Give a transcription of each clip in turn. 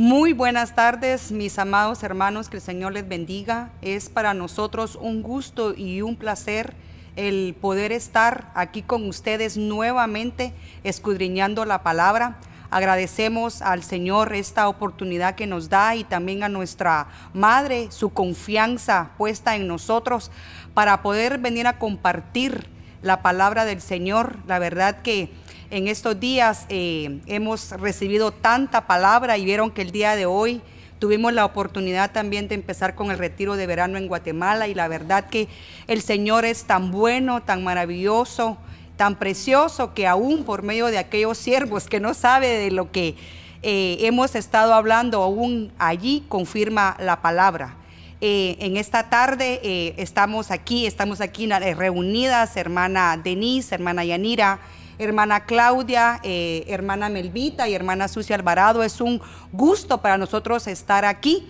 Muy buenas tardes, mis amados hermanos, que el Señor les bendiga. Es para nosotros un gusto y un placer el poder estar aquí con ustedes nuevamente escudriñando la palabra. Agradecemos al Señor esta oportunidad que nos da y también a nuestra Madre su confianza puesta en nosotros para poder venir a compartir la palabra del Señor. La verdad que en estos días eh, hemos recibido tanta palabra y vieron que el día de hoy tuvimos la oportunidad también de empezar con el retiro de verano en Guatemala y la verdad que el Señor es tan bueno, tan maravilloso, tan precioso que aún por medio de aquellos siervos que no sabe de lo que eh, hemos estado hablando, aún allí confirma la palabra. Eh, en esta tarde estamos aquí, estamos aquí reunidas, hermana Denise, hermana Yanira, hermana Claudia, eh, hermana Melvita y hermana Sucia Alvarado. Es un gusto para nosotros estar aquí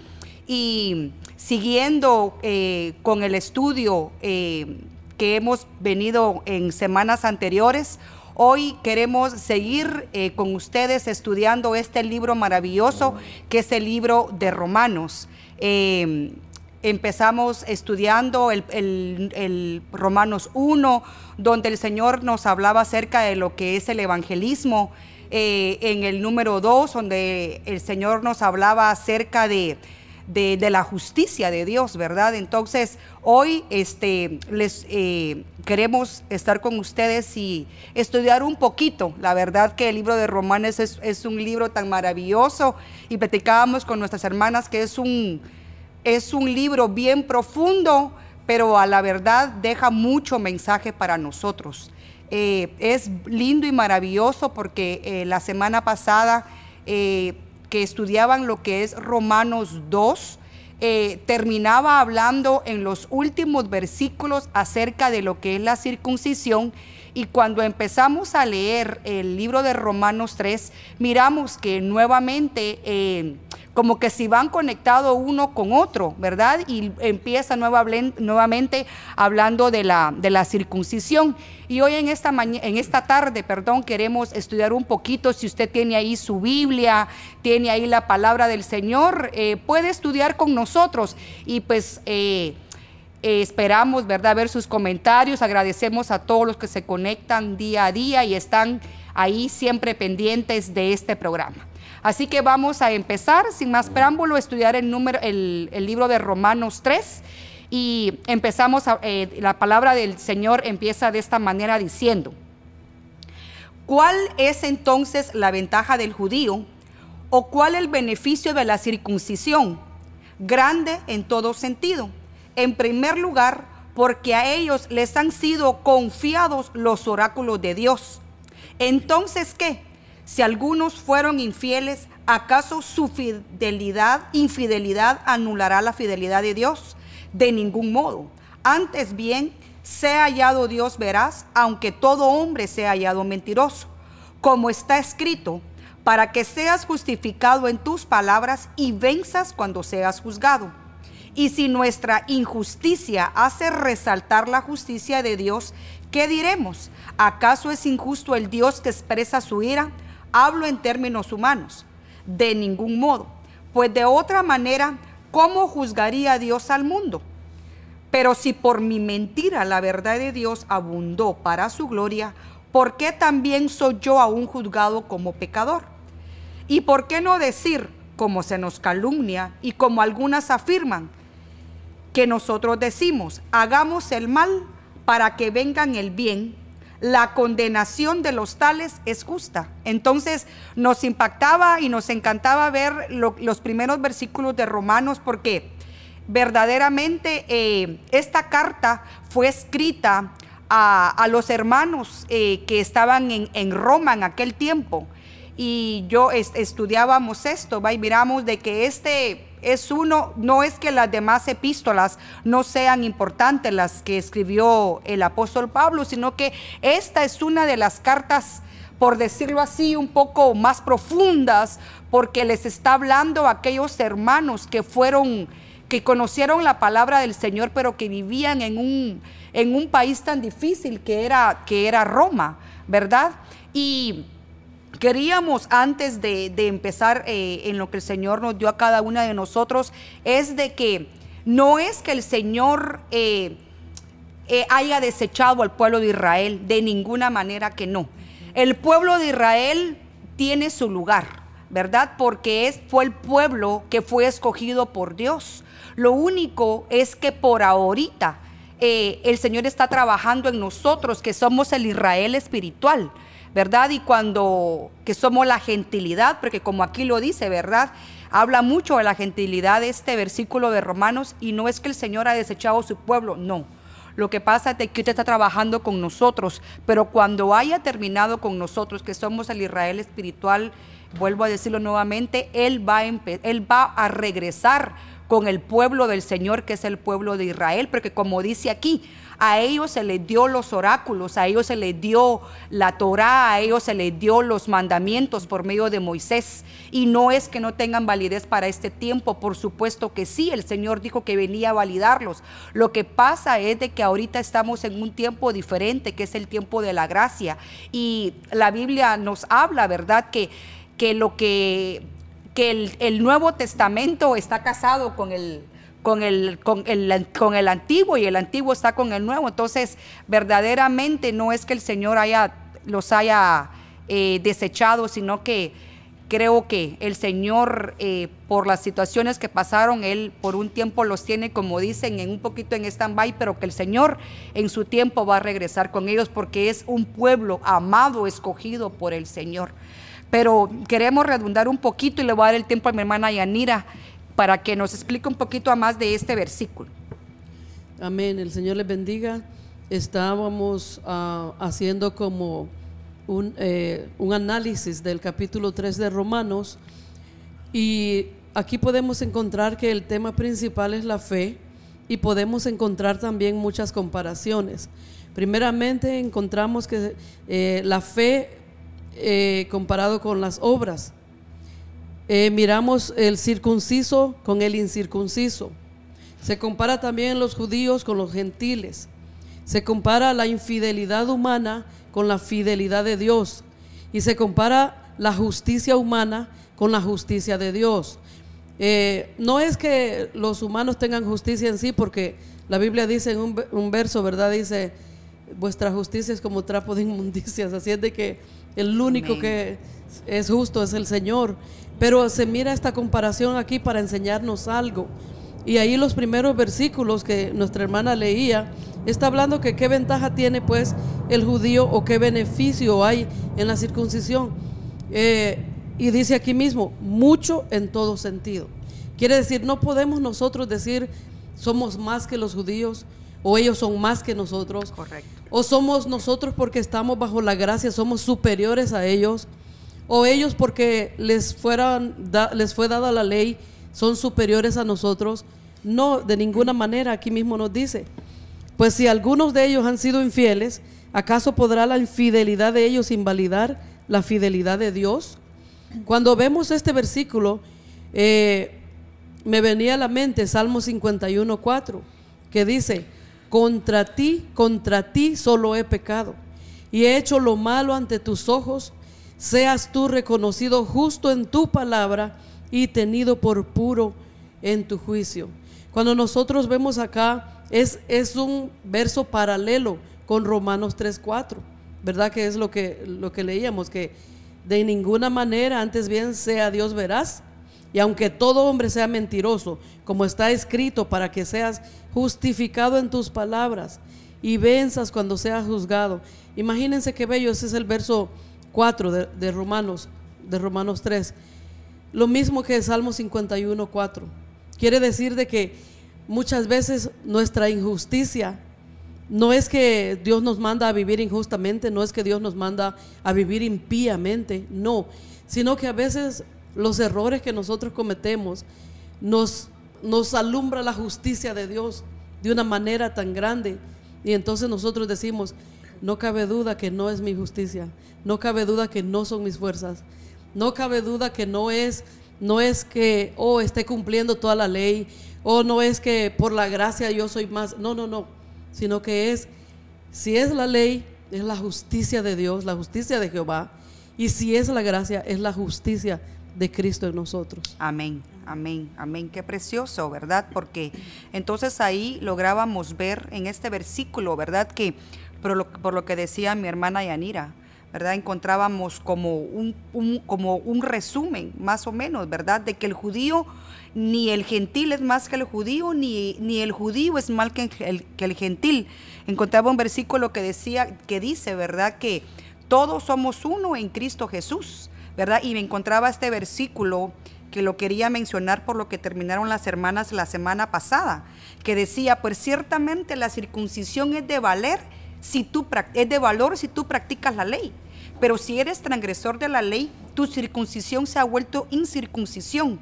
y siguiendo eh, con el estudio eh, que hemos venido en semanas anteriores. Hoy queremos seguir con ustedes estudiando este libro maravilloso que es el libro de Romanos empezamos estudiando el, Romanos 1, donde el Señor nos hablaba acerca de lo que es el evangelismo. Eh, en el número 2, donde el Señor nos hablaba acerca de, la justicia de Dios, ¿verdad? Entonces, hoy este, les eh, queremos estar con ustedes y estudiar un poquito. La verdad que el libro de Romanos es, es un libro tan maravilloso y platicábamos con nuestras hermanas que es un es un libro bien profundo, pero a la verdad deja mucho mensaje para nosotros. Eh, es lindo y maravilloso porque eh, la semana pasada eh, que estudiaban lo que es Romanos 2, terminaba hablando en los últimos versículos acerca de lo que es la circuncisión y cuando empezamos a leer el libro de Romanos 3, miramos que nuevamente como que si van conectados uno con otro, ¿verdad? Y empieza nuevamente hablando de la, de la circuncisión. Y hoy en esta, en esta tarde, perdón, queremos estudiar un poquito, si usted tiene ahí su Biblia, tiene ahí la palabra del Señor, eh, puede estudiar con nosotros y pues... Eh, eh, esperamos, ¿verdad?, ver sus comentarios. Agradecemos a todos los que se conectan día a día y están ahí siempre pendientes de este programa. Así que vamos a empezar, sin más preámbulo, a estudiar el, número, el, libro de Romanos 3 y empezamos, eh, la palabra del Señor empieza de esta manera diciendo, ¿cuál es entonces la ventaja del judío o cuál el beneficio de la circuncisión? Grande en todo sentido. En primer lugar, porque a ellos les han sido confiados los oráculos de Dios. Entonces, ¿qué? Si algunos fueron infieles, ¿acaso su fidelidad, infidelidad anulará la fidelidad de Dios? De ningún modo. Antes bien, sea hallado Dios verás, aunque todo hombre sea hallado mentiroso. Como está escrito, para que seas justificado en tus palabras y venzas cuando seas juzgado. Y si nuestra injusticia hace resaltar la justicia de Dios, ¿qué diremos? ¿Acaso es injusto el Dios que expresa su ira? Hablo en términos humanos, de ningún modo, pues de otra manera, ¿cómo juzgaría Dios al mundo? Pero si por mi mentira la verdad de Dios abundó para su gloria, ¿por qué también soy yo aún juzgado como pecador? ¿Y por qué no decir, como se nos calumnia y como algunas afirman, que nosotros decimos, hagamos el mal para que vengan el bien la condenación de los tales es justa. Entonces nos impactaba y nos encantaba ver los primeros versículos de Romanos porque verdaderamente eh, esta carta fue escrita a, los hermanos eh, que estaban en, Roma en aquel tiempo. Y yo estudiábamos esto, y miramos de que este es uno, no es que las demás epístolas no sean importantes las que escribió el apóstol Pablo, sino que esta es una de las cartas, por decirlo así, un poco más profundas, porque les está hablando a aquellos hermanos que fueron, que conocieron la palabra del Señor, pero que vivían en un, en un país tan difícil que era, que era Roma, ¿verdad? Y queríamos antes de, empezar eh, en lo que el Señor nos dio a cada una de nosotros, es de que no es que el Señor eh, eh, haya desechado al pueblo de Israel, de ninguna manera que no. El pueblo de Israel tiene su lugar, ¿verdad? Porque es, fue el pueblo que fue escogido por Dios. Lo único es que por ahorita el Señor está trabajando en nosotros, que somos el Israel espiritual. ¿Verdad? Y cuando, que somos la gentilidad, porque como aquí lo dice, ¿verdad? Habla mucho de la gentilidad este versículo de Romanos y no es que el Señor ha desechado su pueblo, no. Lo que pasa es que usted está trabajando con nosotros, pero cuando haya terminado con nosotros, que somos el Israel espiritual, vuelvo a decirlo nuevamente, él va a regresar con el pueblo del Señor, que es el pueblo de Israel, porque como dice aquí, a ellos se les dio los oráculos, a ellos se les dio la Torá, a ellos se les dio los mandamientos por medio de Moisés. Y no es que no tengan validez para este tiempo, por supuesto que sí, el Señor dijo que venía a validarlos. Lo que pasa es de que ahorita estamos en un tiempo diferente, que es el tiempo de la gracia. Y la Biblia nos habla, ¿verdad? Que, que lo que, que el, el Nuevo Testamento está casado con el con el, con, el, con el antiguo y el antiguo está con el nuevo. Entonces, verdaderamente no es que el Señor haya, los haya eh, desechado, sino que creo que el Señor, eh, por las situaciones que pasaron, Él por un tiempo los tiene, como dicen, en un poquito en stand-by, pero que el Señor en su tiempo va a regresar con ellos porque es un pueblo amado, escogido por el Señor. Pero queremos redundar un poquito y le voy a dar el tiempo a mi hermana Yanira para que nos explique un poquito más de este versículo. Amén, el Señor les bendiga. Estábamos ah, haciendo como un, eh, un análisis del capítulo 3 de Romanos y aquí podemos encontrar que el tema principal es la fe y podemos encontrar también muchas comparaciones. Primeramente encontramos que eh, la fe eh, comparado con las obras eh, miramos el circunciso con el incircunciso. Se compara también los judíos con los gentiles. Se compara la infidelidad humana con la fidelidad de Dios. Y se compara la justicia humana con la justicia de Dios. Eh, no es que los humanos tengan justicia en sí, porque la Biblia dice en un, verso, ¿verdad? Dice, vuestra justicia es como trapo de inmundicias. Así es de que el único que es justo es el Señor. Pero se mira esta comparación aquí para enseñarnos algo. Y ahí los primeros versículos que nuestra hermana leía, está hablando que qué ventaja tiene pues el judío o qué beneficio hay en la circuncisión. Eh, y dice aquí mismo, mucho en todo sentido. Quiere decir, no podemos nosotros decir somos más que los judíos o ellos son más que nosotros. Correcto. O somos nosotros porque estamos bajo la gracia, somos superiores a ellos o ellos porque les, les fue dada la ley son superiores a nosotros. No, de ninguna manera, aquí mismo nos dice. Pues si algunos de ellos han sido infieles, ¿acaso podrá la infidelidad de ellos invalidar la fidelidad de Dios? Cuando vemos este versículo, eh, me venía a la mente Salmo 51, 4, que dice, contra ti, contra ti solo he pecado y he hecho lo malo ante tus ojos seas tú reconocido justo en tu palabra y tenido por puro en tu juicio. Cuando nosotros vemos acá, es, es un verso paralelo con Romanos 3.4, ¿verdad? Que es lo que, lo que leíamos, que de ninguna manera, antes bien sea Dios verás, y aunque todo hombre sea mentiroso, como está escrito, para que seas justificado en tus palabras y venzas cuando seas juzgado. Imagínense qué bello, ese es el verso 4 de, Romanos, de Romanos 3. Lo mismo que Salmo 51, 4. Quiere decir de que muchas veces nuestra injusticia no es que Dios nos manda a vivir injustamente, no es que Dios nos manda a vivir impíamente, no, sino que a veces los errores que nosotros cometemos nos, nos alumbra la justicia de Dios de una manera tan grande y entonces nosotros decimos, no cabe duda que no es mi justicia, no cabe duda que no son mis fuerzas, no cabe duda que no es, no es que, oh, esté cumpliendo toda la ley, o no es que por la gracia yo soy más, no, no, no, sino que es, si es la ley, es la justicia de Dios, la justicia de Jehová, Y si es la gracia, es la justicia de Cristo en nosotros. Amén, amén, amén. Qué precioso, ¿verdad? Porque entonces ahí lográbamos ver en este versículo, ¿verdad? Que por lo, que decía mi hermana Yanira, ¿verdad? Encontrábamos como un, como un resumen, más o menos, ¿verdad? De que el judío, ni el gentil es más que el judío, ni, ni el judío es más que el, que el gentil. Encontraba un versículo que decía, que dice, ¿verdad? Que todos somos uno en Cristo Jesús, ¿verdad? Y me encontraba este versículo que lo quería mencionar por lo que terminaron las hermanas la semana pasada, que decía, pues ciertamente la circuncisión es de valer si tú es de valor si tú practicas la ley. Pero si eres transgresor de la ley, tu circuncisión se ha vuelto incircuncisión.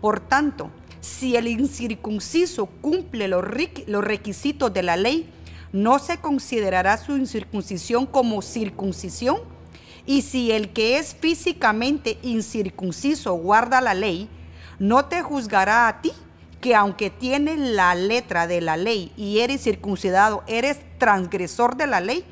Por tanto, si el incircunciso cumple los, los requisitos de la ley, no se considerará su incircuncisión como circuncisión. Y si el que es físicamente incircunciso guarda la ley, no te juzgará a ti, que aunque tienes la letra de la ley y eres circuncidado, eres transgresor de la ley,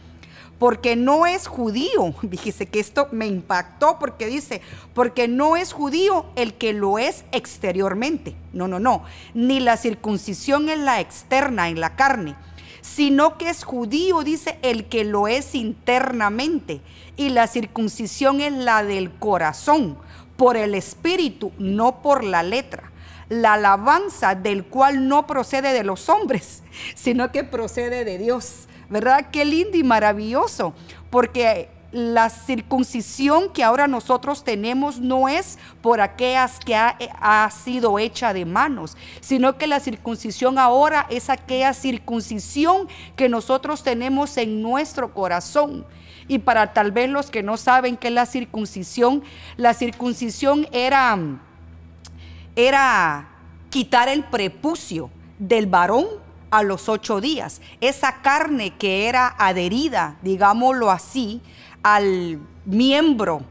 porque no es judío. Dijiste que esto me impactó porque dice, porque no es judío el que lo es exteriormente. No, no, no. Ni la circuncisión es la externa, en la carne, sino que es judío, dice, el que lo es internamente. Y la circuncisión es la del corazón, por el espíritu, no por la letra. La alabanza del cual no procede de los hombres, sino que procede de Dios. ¿Verdad? Qué lindo y maravilloso, porque la circuncisión que ahora nosotros tenemos no es por aquellas que ha, sido hecha de manos, sino que la circuncisión ahora es aquella circuncisión que nosotros tenemos en nuestro corazón. Y para tal vez los que no saben qué es la circuncisión, la circuncisión era, era quitar el prepucio del varón a los ocho días. Esa carne que era adherida, digámoslo así, al miembro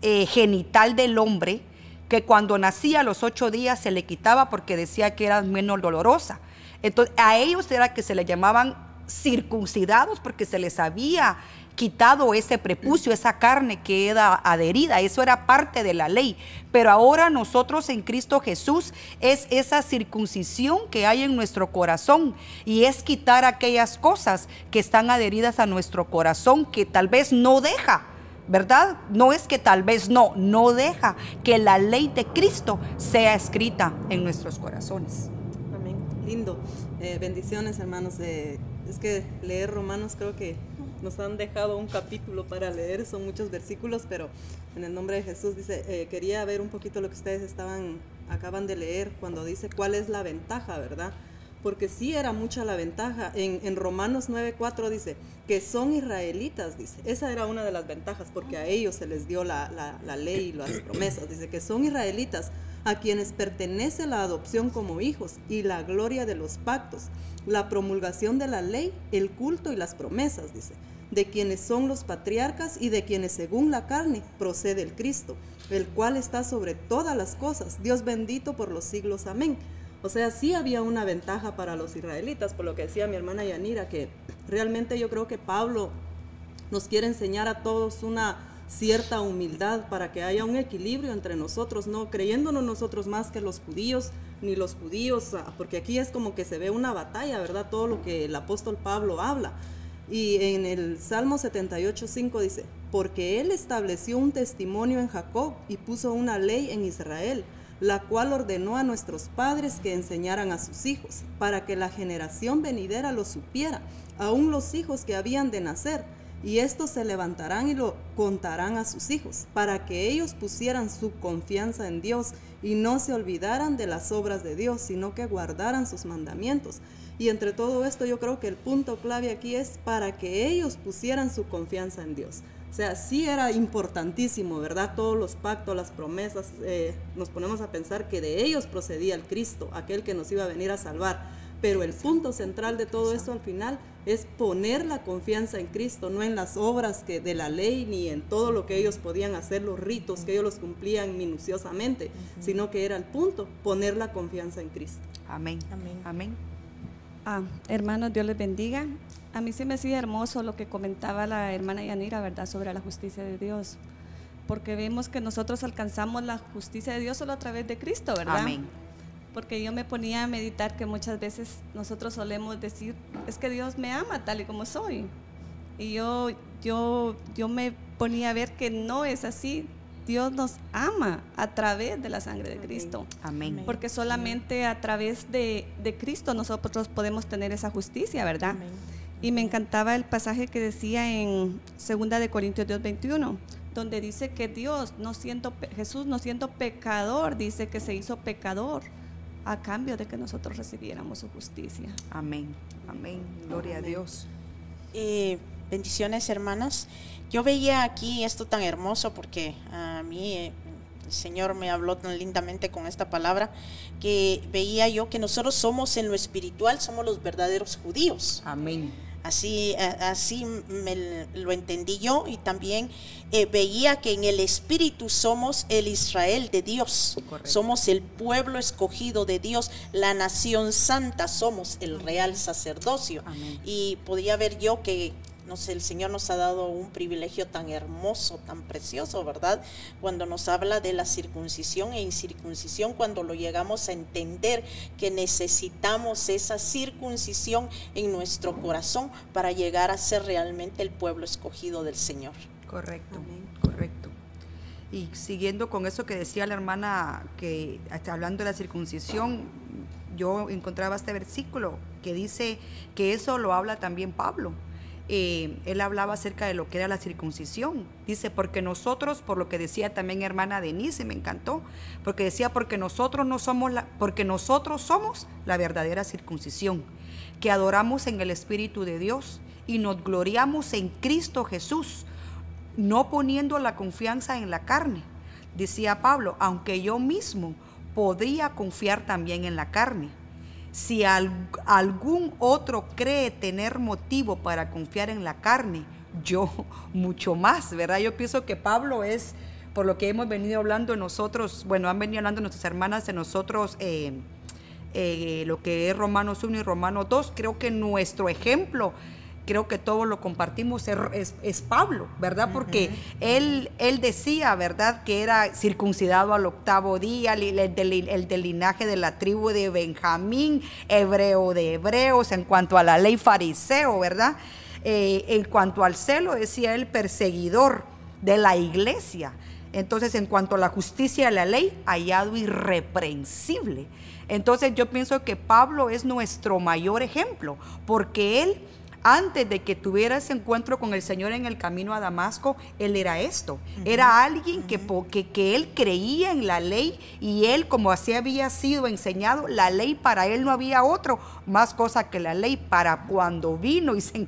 eh, genital del hombre, que cuando nacía a los ocho días se le quitaba porque decía que era menos dolorosa. Entonces, a ellos era que se le llamaban circuncidados porque se les había quitado ese prepucio, esa carne que era adherida, eso era parte de la ley. Pero ahora nosotros en Cristo Jesús es esa circuncisión que hay en nuestro corazón y es quitar aquellas cosas que están adheridas a nuestro corazón que tal vez no deja. ¿Verdad? No es que tal vez no, no deja que la ley de Cristo sea escrita en nuestros corazones. Amén. Lindo. Eh, bendiciones, hermanos. es que leer Romanos creo que nos han dejado un capítulo para leer, son muchos versículos, pero en el nombre de Jesús dice, eh, quería ver un poquito lo que ustedes estaban, acaban de leer cuando dice cuál es la ventaja, ¿verdad? Porque sí era mucha la ventaja. En, en Romanos 9.4 dice que son israelitas, dice. Esa era una de las ventajas porque a ellos se les dio la, la, la ley y las promesas. Dice que son israelitas a quienes pertenece la adopción como hijos y la gloria de los pactos, la promulgación de la ley, el culto y las promesas, dice de quienes son los patriarcas y de quienes según la carne procede el Cristo, el cual está sobre todas las cosas. Dios bendito por los siglos. Amén. O sea, sí había una ventaja para los israelitas, por lo que decía mi hermana Yanira, que realmente yo creo que Pablo nos quiere enseñar a todos una cierta humildad para que haya un equilibrio entre nosotros, no creyéndonos nosotros más que los judíos, ni los judíos, ah, porque aquí es como que se ve una batalla, ¿verdad? Todo lo que el apóstol Pablo habla. Y en el Salmo 78.5 dice, porque Él estableció un testimonio en Jacob y puso una ley en Israel, la cual ordenó a nuestros padres que enseñaran a sus hijos, para que la generación venidera lo supiera, aún los hijos que habían de nacer, y estos se levantarán y lo contarán a sus hijos, para que ellos pusieran su confianza en Dios y no se olvidaran de las obras de Dios, sino que guardaran sus mandamientos. Y entre todo esto yo creo que el punto clave aquí es para que ellos pusieran su confianza en Dios. O sea, sí era importantísimo, ¿verdad? Todos los pactos, las promesas, eh, nos ponemos a pensar que de ellos procedía el Cristo, aquel que nos iba a venir a salvar. Pero el punto central de todo esto al final es poner la confianza en Cristo, no en las obras que de la ley ni en todo lo que ellos podían hacer, los ritos que ellos los cumplían minuciosamente, sino que era el punto, poner la confianza en Cristo. Amén. Amén. Amén. Ah, hermanos, Dios les bendiga. A mí sí me sigue hermoso lo que comentaba la hermana Yanira, ¿verdad?, sobre la justicia de Dios. porque vemos que nosotros alcanzamos la justicia de Dios solo a través de Cristo, ¿verdad? Amén. Porque yo me ponía a meditar que muchas veces nosotros solemos decir, es que Dios me ama tal y como soy. Y yo, yo, yo me ponía a ver que no es así. Dios nos ama a través de la sangre de Cristo. Amén. Porque solamente a través de, de Cristo nosotros podemos tener esa justicia, ¿verdad? Y me encantaba el pasaje que decía en 2 de Corintios 2, 21, donde dice que Dios, no siendo, Jesús no siendo pecador, dice que se hizo pecador a cambio de que nosotros recibiéramos su justicia. Amén. Amén. Gloria a Dios. Eh, bendiciones, hermanas. Yo veía aquí esto tan hermoso porque a mí eh, el Señor me habló tan lindamente con esta palabra que veía yo que nosotros somos en lo espiritual, somos los verdaderos judíos. Amén. Así, así me lo entendí yo y también eh, veía que en el Espíritu somos el Israel de Dios, Correcto. somos el pueblo escogido de Dios, la nación santa, somos el real sacerdocio. Amén. Y podía ver yo que, no sé, el Señor nos ha dado un privilegio tan hermoso, tan precioso, ¿verdad? Cuando nos habla de la circuncisión e incircuncisión, cuando lo llegamos a entender que necesitamos esa circuncisión en nuestro corazón para llegar a ser realmente el pueblo escogido del Señor. Correcto. Correcto. Y siguiendo con eso que decía la hermana, que hasta hablando de la circuncisión, yo encontraba este versículo que dice que eso lo habla también Pablo. Eh, él hablaba acerca de lo que era la circuncisión. Dice, porque nosotros, por lo que decía también hermana Denise, me encantó, porque decía, porque nosotros no somos la, porque nosotros somos la verdadera circuncisión, que adoramos en el Espíritu de Dios y nos gloriamos en Cristo Jesús, no poniendo la confianza en la carne. Decía Pablo, aunque yo mismo podría confiar también en la carne. Si al- algún otro cree tener motivo para confiar en la carne, yo mucho más, ¿verdad? Yo pienso que Pablo es, por lo que hemos venido hablando nosotros, bueno, han venido hablando nuestras hermanas de nosotros, eh, eh, lo que es Romanos 1 y Romanos 2, creo que nuestro ejemplo, creo que todos lo compartimos, es, es- Pablo, ¿verdad? Porque él, él decía, ¿verdad? Que era circuncidado al octavo día, el del, el del linaje de la tribu de Benjamín, hebreo de hebreos, en cuanto a la ley fariseo, ¿verdad? Eh, en cuanto al celo, decía él, perseguidor de la iglesia. Entonces, en cuanto a la justicia de la ley, hallado irreprensible. Entonces, yo pienso que Pablo es nuestro mayor ejemplo, porque él, antes de que tuviera ese encuentro con el Señor en el camino a Damasco, él era esto. Era alguien que, que, que él creía en la ley y él, como así había sido enseñado, la ley para él no había otro más cosa que la ley para cuando vino y se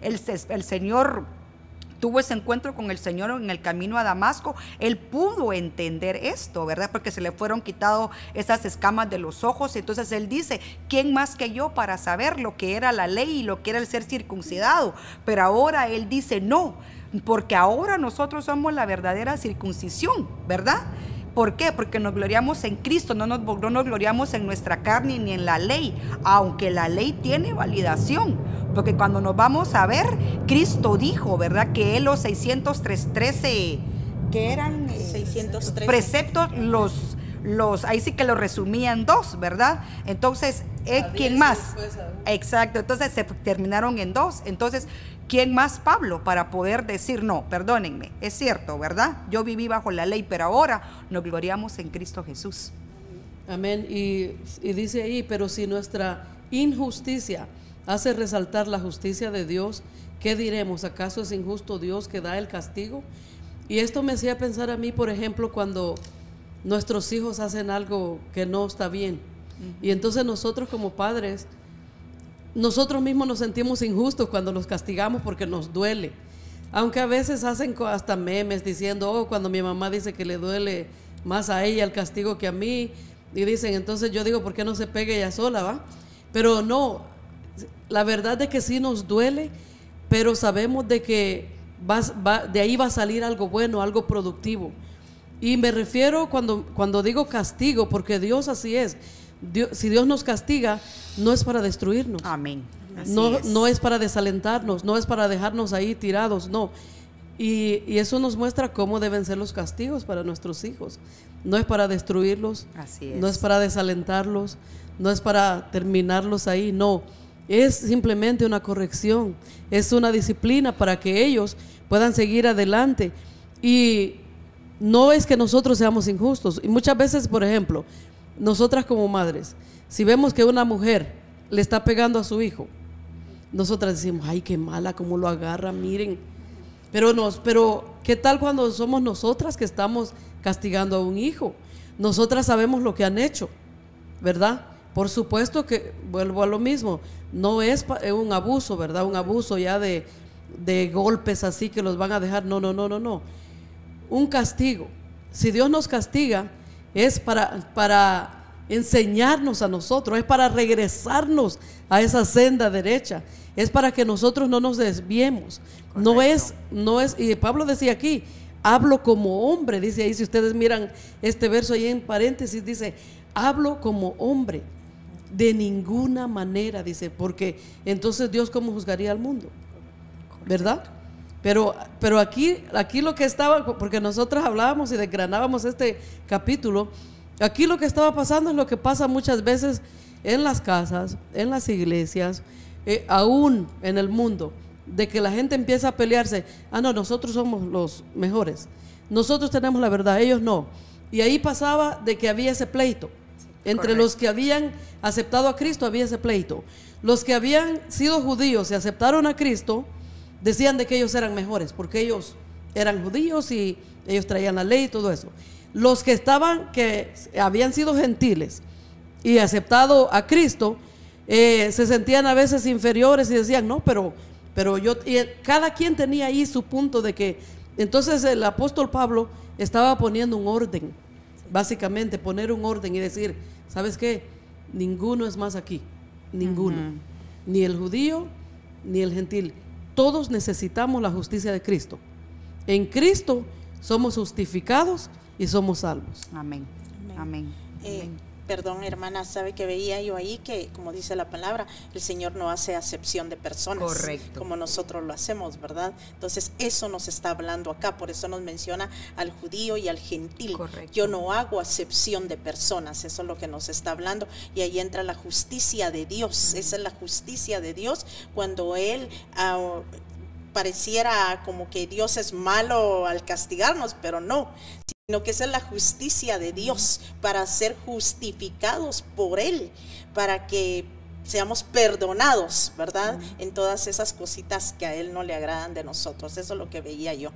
el, el Señor tuvo ese encuentro con el Señor en el camino a Damasco, él pudo entender esto, ¿verdad? Porque se le fueron quitado esas escamas de los ojos. Entonces él dice, ¿quién más que yo para saber lo que era la ley y lo que era el ser circuncidado? Pero ahora él dice, no, porque ahora nosotros somos la verdadera circuncisión, ¿verdad? ¿Por qué? Porque nos gloriamos en Cristo, no nos, no nos gloriamos en nuestra carne ni en la ley, aunque la ley tiene validación. Porque cuando nos vamos a ver, Cristo dijo, ¿verdad? Que Él los 613, que eran eh, 613. preceptos, los, los, ahí sí que lo resumía en dos, ¿verdad? Entonces, ¿eh, ¿quién más? Exacto, entonces se terminaron en dos. Entonces, ¿quién más Pablo para poder decir no? Perdónenme, es cierto, ¿verdad? Yo viví bajo la ley, pero ahora nos gloriamos en Cristo Jesús. Amén. Y, y dice ahí, pero si nuestra injusticia hace resaltar la justicia de Dios, ¿qué diremos? ¿Acaso es injusto Dios que da el castigo? Y esto me hacía pensar a mí, por ejemplo, cuando nuestros hijos hacen algo que no está bien. Y entonces nosotros como padres, nosotros mismos nos sentimos injustos cuando los castigamos porque nos duele. Aunque a veces hacen hasta memes diciendo, oh, cuando mi mamá dice que le duele más a ella el castigo que a mí, y dicen, entonces yo digo, ¿por qué no se pegue ella sola, va? Pero no, la verdad es que sí nos duele, pero sabemos de que va- de ahí va a salir algo bueno, algo productivo. Y me refiero cuando, cuando digo castigo, porque Dios así es. Dios- si Dios nos castiga, no es para destruirnos. Amén. Así No es. no es para desalentarnos, no es para dejarnos ahí tirados, no. Y, y eso nos muestra cómo deben ser los castigos para nuestros hijos. No es para destruirlos, Así es. no es para desalentarlos, no es para terminarlos ahí, no. Es simplemente una corrección, es una disciplina para que ellos puedan seguir adelante. Y no es que nosotros seamos injustos. Y muchas veces, por ejemplo, nosotras como madres, si vemos que una mujer le está pegando a su hijo, nosotras decimos, ay, qué mala, cómo lo agarra, miren. Pero, nos, pero, ¿qué tal cuando somos nosotras que estamos castigando a un hijo? Nosotras sabemos lo que han hecho, ¿verdad? Por supuesto que, vuelvo a lo mismo, no es un abuso, ¿verdad? Un abuso ya de, de golpes así que los van a dejar. No, no, no, no, no. Un castigo. Si Dios nos castiga, es para, para enseñarnos a nosotros, es para regresarnos a esa senda derecha, es para que nosotros no nos desviemos. No es, no es, y Pablo decía aquí, hablo como hombre, dice ahí, si ustedes miran este verso ahí en paréntesis, dice, hablo como hombre. De ninguna manera, dice, porque entonces Dios cómo juzgaría al mundo, ¿verdad? Pero, pero aquí, aquí lo que estaba, porque nosotros hablábamos y desgranábamos este capítulo, aquí lo que estaba pasando es lo que pasa muchas veces en las casas, en las iglesias, eh, aún en el mundo, de que la gente empieza a pelearse, ah, no, nosotros somos los mejores, nosotros tenemos la verdad, ellos no. Y ahí pasaba de que había ese pleito. Entre Correcto. los que habían aceptado a Cristo había ese pleito. Los que habían sido judíos y aceptaron a Cristo decían de que ellos eran mejores, porque ellos eran judíos y ellos traían la ley y todo eso. Los que estaban, que habían sido gentiles y aceptado a Cristo, eh, se sentían a veces inferiores y decían, no, pero, pero yo, y cada quien tenía ahí su punto de que, entonces el apóstol Pablo estaba poniendo un orden, básicamente poner un orden y decir, ¿sabes qué? Ninguno es más aquí, ninguno, ni el judío ni el gentil. Todos necesitamos la justicia de Cristo. En Cristo somos justificados y somos salvos. Amén. Amén. Eh, Amén. Perdón, hermana, sabe que veía yo ahí que, como dice la palabra, el Señor no hace acepción de personas. Correcto. Como nosotros lo hacemos, ¿verdad? Entonces, eso nos está hablando acá, por eso nos menciona al judío y al gentil. Correcto. Yo no hago acepción de personas, eso es lo que nos está hablando. Y ahí entra la justicia de Dios, esa es la justicia de Dios cuando Él... ah, pareciera como que Dios es malo al castigarnos, pero no, sino que esa es la justicia de Dios para ser justificados por Él, para que seamos perdonados, ¿verdad? En todas esas cositas que a Él no le agradan de nosotros. Eso es lo que veía yo.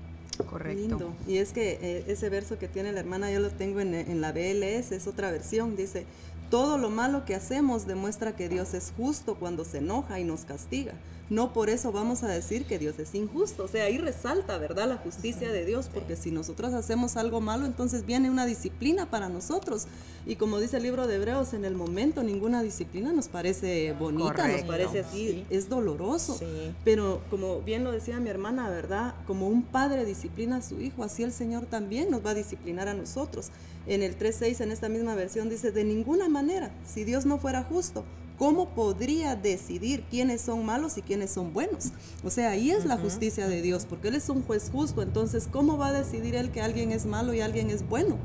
Correcto. Lindo. Y es que eh, ese verso que tiene la hermana, yo lo tengo en, en la BLS, es otra versión, dice, todo lo malo que hacemos demuestra que Dios es justo cuando se enoja y nos castiga. No por eso vamos a decir que Dios es injusto. O sea, ahí resalta, ¿verdad? La justicia de Dios, porque si nosotros hacemos algo malo, entonces viene una disciplina para nosotros. Y como dice el libro de Hebreos, en el momento ninguna disciplina nos parece bonita, nos parece así, Sí. es doloroso. Sí. Pero como bien lo decía mi hermana, ¿verdad? Como un padre disciplina a su hijo, así el Señor también nos va a disciplinar a nosotros. En el 3.6, en esta misma versión, dice, de ninguna manera, si Dios no fuera justo, ¿cómo podría decidir quiénes son malos y quiénes son buenos? O sea, ahí es la justicia de Dios, porque Él es un juez justo, entonces, ¿cómo va a decidir Él que alguien es malo y alguien es bueno?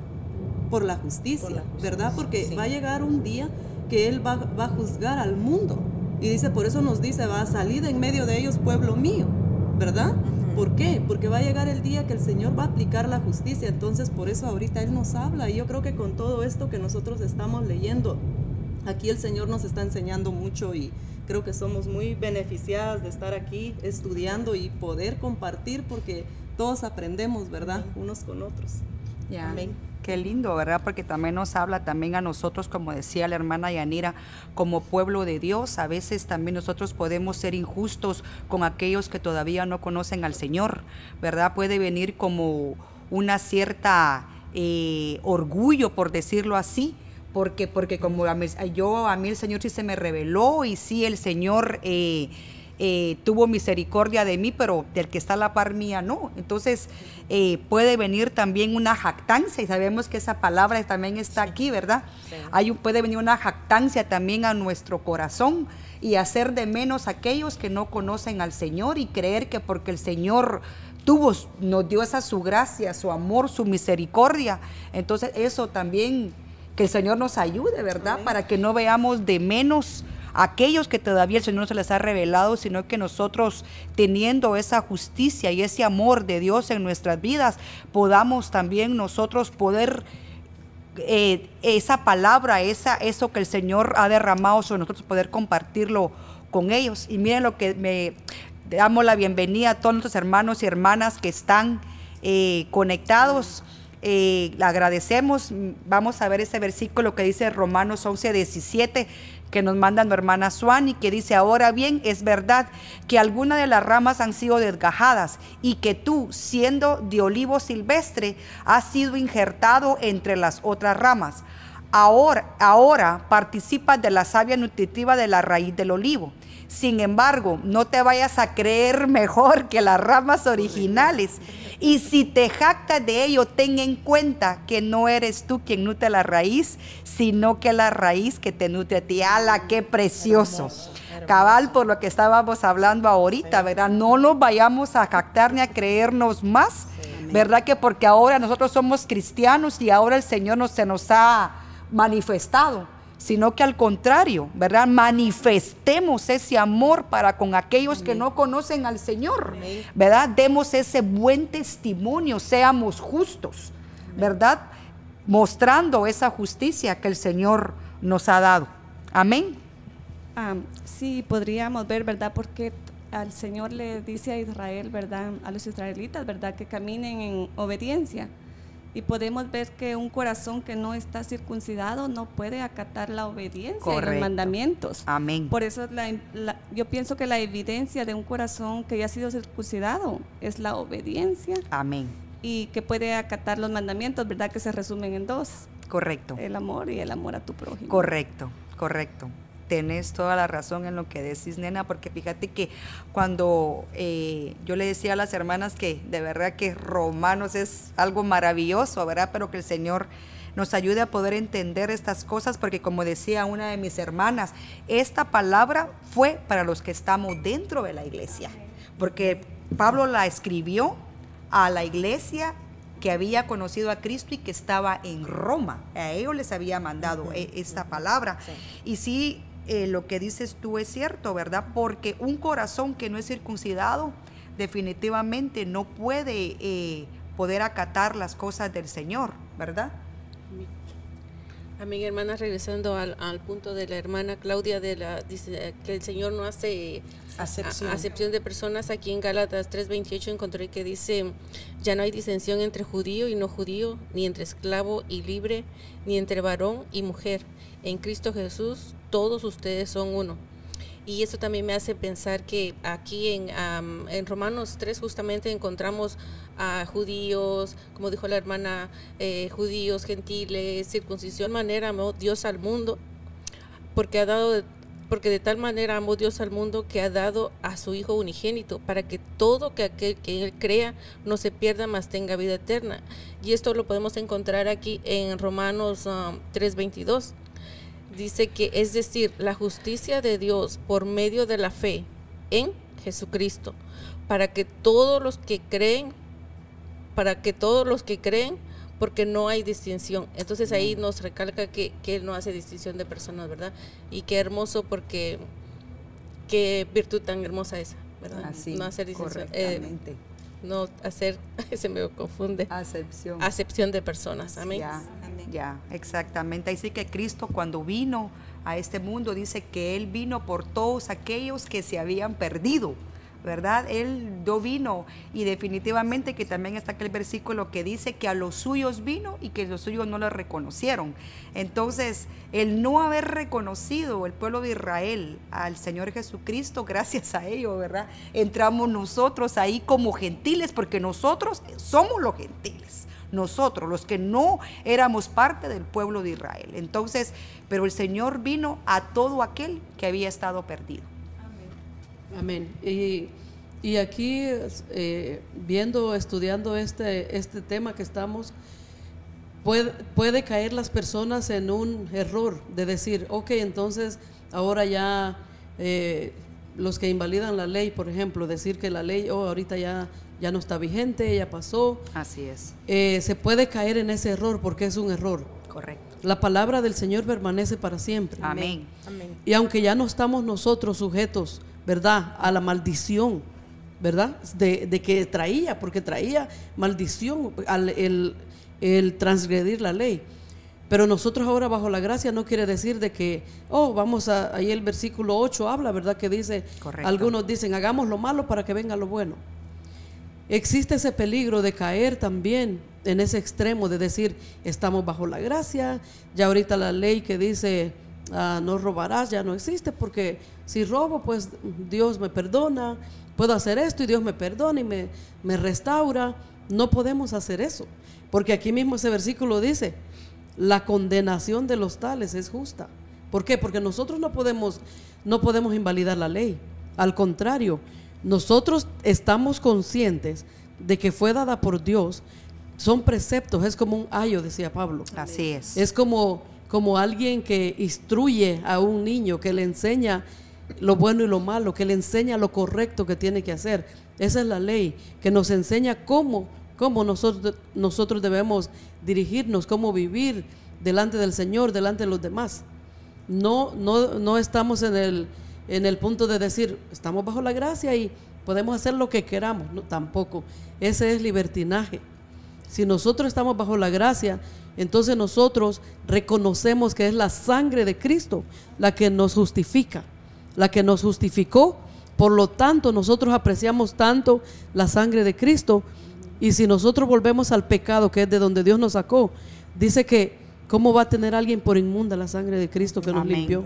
Por la justicia, Por la justicia, ¿verdad? Porque sí. va a llegar un día que Él va, va a juzgar al mundo. Y dice, por eso nos dice, va a salir en medio de ellos pueblo mío, ¿verdad? ¿Por qué? Porque va a llegar el día que el Señor va a aplicar la justicia. Entonces, por eso ahorita Él nos habla. Y yo creo que con todo esto que nosotros estamos leyendo, aquí el Señor nos está enseñando mucho y creo que somos muy beneficiadas de estar aquí estudiando y poder compartir porque todos aprendemos, ¿verdad? Unos con otros. Amén. Qué lindo, ¿verdad? Porque también nos habla también a nosotros, como decía la hermana Yanira, como pueblo de Dios. A veces también nosotros podemos ser injustos con aquellos que todavía no conocen al Señor, ¿verdad? Puede venir como una cierta eh, orgullo, por decirlo así, porque, porque como a mí, yo, a mí el Señor sí se me reveló y sí el Señor... eh, eh, tuvo misericordia de mí, pero del que está a la par mía no. Entonces eh, puede venir también una jactancia y sabemos que esa palabra también está aquí, ¿verdad? Hay un- puede venir una jactancia también a nuestro corazón y hacer de menos a aquellos que no conocen al Señor y creer que porque el Señor tuvo, nos dio esa su gracia, su amor, su misericordia. Entonces eso también, que el Señor nos ayude, ¿verdad? Para que no veamos de menos aquellos que todavía el Señor no se les ha revelado, sino que nosotros teniendo esa justicia y ese amor de Dios en nuestras vidas, podamos también nosotros poder eh, esa palabra, esa, eso que el Señor ha derramado sobre nosotros, poder compartirlo con ellos. Y miren lo que me damos la bienvenida a todos nuestros hermanos y hermanas que están eh, conectados. Eh, le agradecemos. Vamos a ver ese versículo que dice Romanos 11, 17 que nos manda nuestra hermana Suani, que dice, ahora bien, es verdad que algunas de las ramas han sido desgajadas y que tú, siendo de olivo silvestre, has sido injertado entre las otras ramas. Ahora, ahora participas de la savia nutritiva de la raíz del olivo. Sin embargo, no te vayas a creer mejor que las ramas originales. Y si te jactas de ello, ten en cuenta que no eres tú quien nutre la raíz, sino que la raíz que te nutre a ti. ¡Hala, qué precioso! Cabal, por lo que estábamos hablando ahorita, ¿verdad? No nos vayamos a jactar ni a creernos más, ¿verdad? Que porque ahora nosotros somos cristianos y ahora el Señor nos, se nos ha manifestado sino que al contrario, ¿verdad? Manifestemos ese amor para con aquellos que no conocen al Señor, ¿verdad? Demos ese buen testimonio, seamos justos, ¿verdad? Mostrando esa justicia que el Señor nos ha dado. Amén. Ah, sí, podríamos ver, ¿verdad? Porque al Señor le dice a Israel, ¿verdad? A los israelitas, ¿verdad? Que caminen en obediencia. Y podemos ver que un corazón que no está circuncidado no puede acatar la obediencia y los mandamientos. Amén. Por eso yo pienso que la evidencia de un corazón que ya ha sido circuncidado es la obediencia. Amén. Y que puede acatar los mandamientos, ¿verdad? Que se resumen en dos. Correcto. El amor y el amor a tu prójimo. Correcto, correcto tenés toda la razón en lo que decís, nena, porque fíjate que cuando eh, yo le decía a las hermanas que de verdad que Romanos es algo maravilloso, ¿verdad? Pero que el Señor nos ayude a poder entender estas cosas, porque como decía una de mis hermanas, esta palabra fue para los que estamos dentro de la iglesia, porque Pablo la escribió a la iglesia que había conocido a Cristo y que estaba en Roma. A ellos les había mandado e, esta palabra. Y sí, eh, lo que dices tú es cierto, ¿verdad? Porque un corazón que no es circuncidado definitivamente no puede eh, poder acatar las cosas del Señor, ¿verdad? Amén, hermana, regresando al, punto de la hermana Claudia, de la, dice que el Señor no hace acepción, de personas. Aquí en Gálatas 3:28 encontré que dice, ya no hay disensión entre judío y no judío, ni entre esclavo y libre, ni entre varón y mujer. En Cristo Jesús todos ustedes son uno. Y eso también me hace pensar que aquí en, en Romanos 3 justamente encontramos a judíos, como dijo la hermana, eh, judíos, gentiles, circuncisión, manera amó Dios al mundo, porque ha dado porque de tal manera amó Dios al mundo que ha dado a su Hijo unigénito, para que todo que aquel que Él crea no se pierda, mas tenga vida eterna. Y esto lo podemos encontrar aquí en Romanos 3:22 dice que es decir, la justicia de Dios por medio de la fe en Jesucristo, para que todos los que creen, para que todos los que creen, porque no hay distinción. Entonces ahí nos recalca que, que Él no hace distinción de personas, ¿verdad? Y qué hermoso porque qué virtud tan hermosa esa, ¿verdad? Así, no hacer distinción. Eh, no hacer, se me confunde. Acepción. Acepción de personas. Amén. Ya, exactamente. Así que Cristo cuando vino a este mundo dice que Él vino por todos aquellos que se habían perdido ¿verdad? Él no vino y definitivamente que también está aquel versículo que dice que a los suyos vino y que los suyos no lo reconocieron. Entonces, el no haber reconocido el pueblo de Israel al Señor Jesucristo, gracias a ello, ¿verdad? Entramos nosotros ahí como gentiles porque nosotros somos los gentiles. Nosotros, los que no éramos parte del pueblo de Israel. Entonces, pero el Señor vino a todo aquel que había estado perdido. Amén. Y, y aquí, eh, viendo, estudiando este, este tema que estamos, puede, puede caer las personas en un error de decir, ok, entonces ahora ya, eh, los que invalidan la ley, por ejemplo, decir que la ley, oh, ahorita ya, ya no está vigente, ya pasó. Así es. Eh, se puede caer en ese error porque es un error. Correcto. La palabra del Señor permanece para siempre. Amén. Y aunque ya no estamos nosotros sujetos, ¿verdad? A la maldición, ¿verdad? De, que traía, porque traía maldición al el, el transgredir la ley. Pero nosotros ahora bajo la gracia no quiere decir de que, oh, vamos a, ahí el versículo 8 habla, ¿verdad? Que dice, algunos dicen, hagamos lo malo para que venga lo bueno. Existe ese peligro de caer también en ese extremo de decir, estamos bajo la gracia, ya ahorita la ley que dice, ah, no robarás, ya no existe, porque si robo, pues Dios me perdona, puedo hacer esto y Dios me perdona y me, me restaura. No podemos hacer eso, porque aquí mismo ese versículo dice, la condenación de los tales es justa. ¿Por qué? Porque nosotros no podemos, no podemos invalidar la ley. Al contrario, nosotros estamos conscientes de que fue dada por Dios. Son preceptos, es como un ayo, decía Pablo. Así es. Es como, como alguien que instruye a un niño, que le enseña lo bueno y lo malo, que le enseña lo correcto que tiene que hacer. Esa es la ley, que nos enseña cómo cómo nosotros, nosotros debemos dirigirnos, cómo vivir delante del Señor, delante de los demás. No, no, no estamos en el, en el punto de decir, estamos bajo la gracia y podemos hacer lo que queramos. No, tampoco. Ese es libertinaje. Si nosotros estamos bajo la gracia, entonces nosotros reconocemos que es la sangre de Cristo la que nos justifica, la que nos justificó. Por lo tanto, nosotros apreciamos tanto la sangre de Cristo y si nosotros volvemos al pecado, que es de donde Dios nos sacó, dice que, ¿cómo va a tener alguien por inmunda la sangre de Cristo que nos limpió?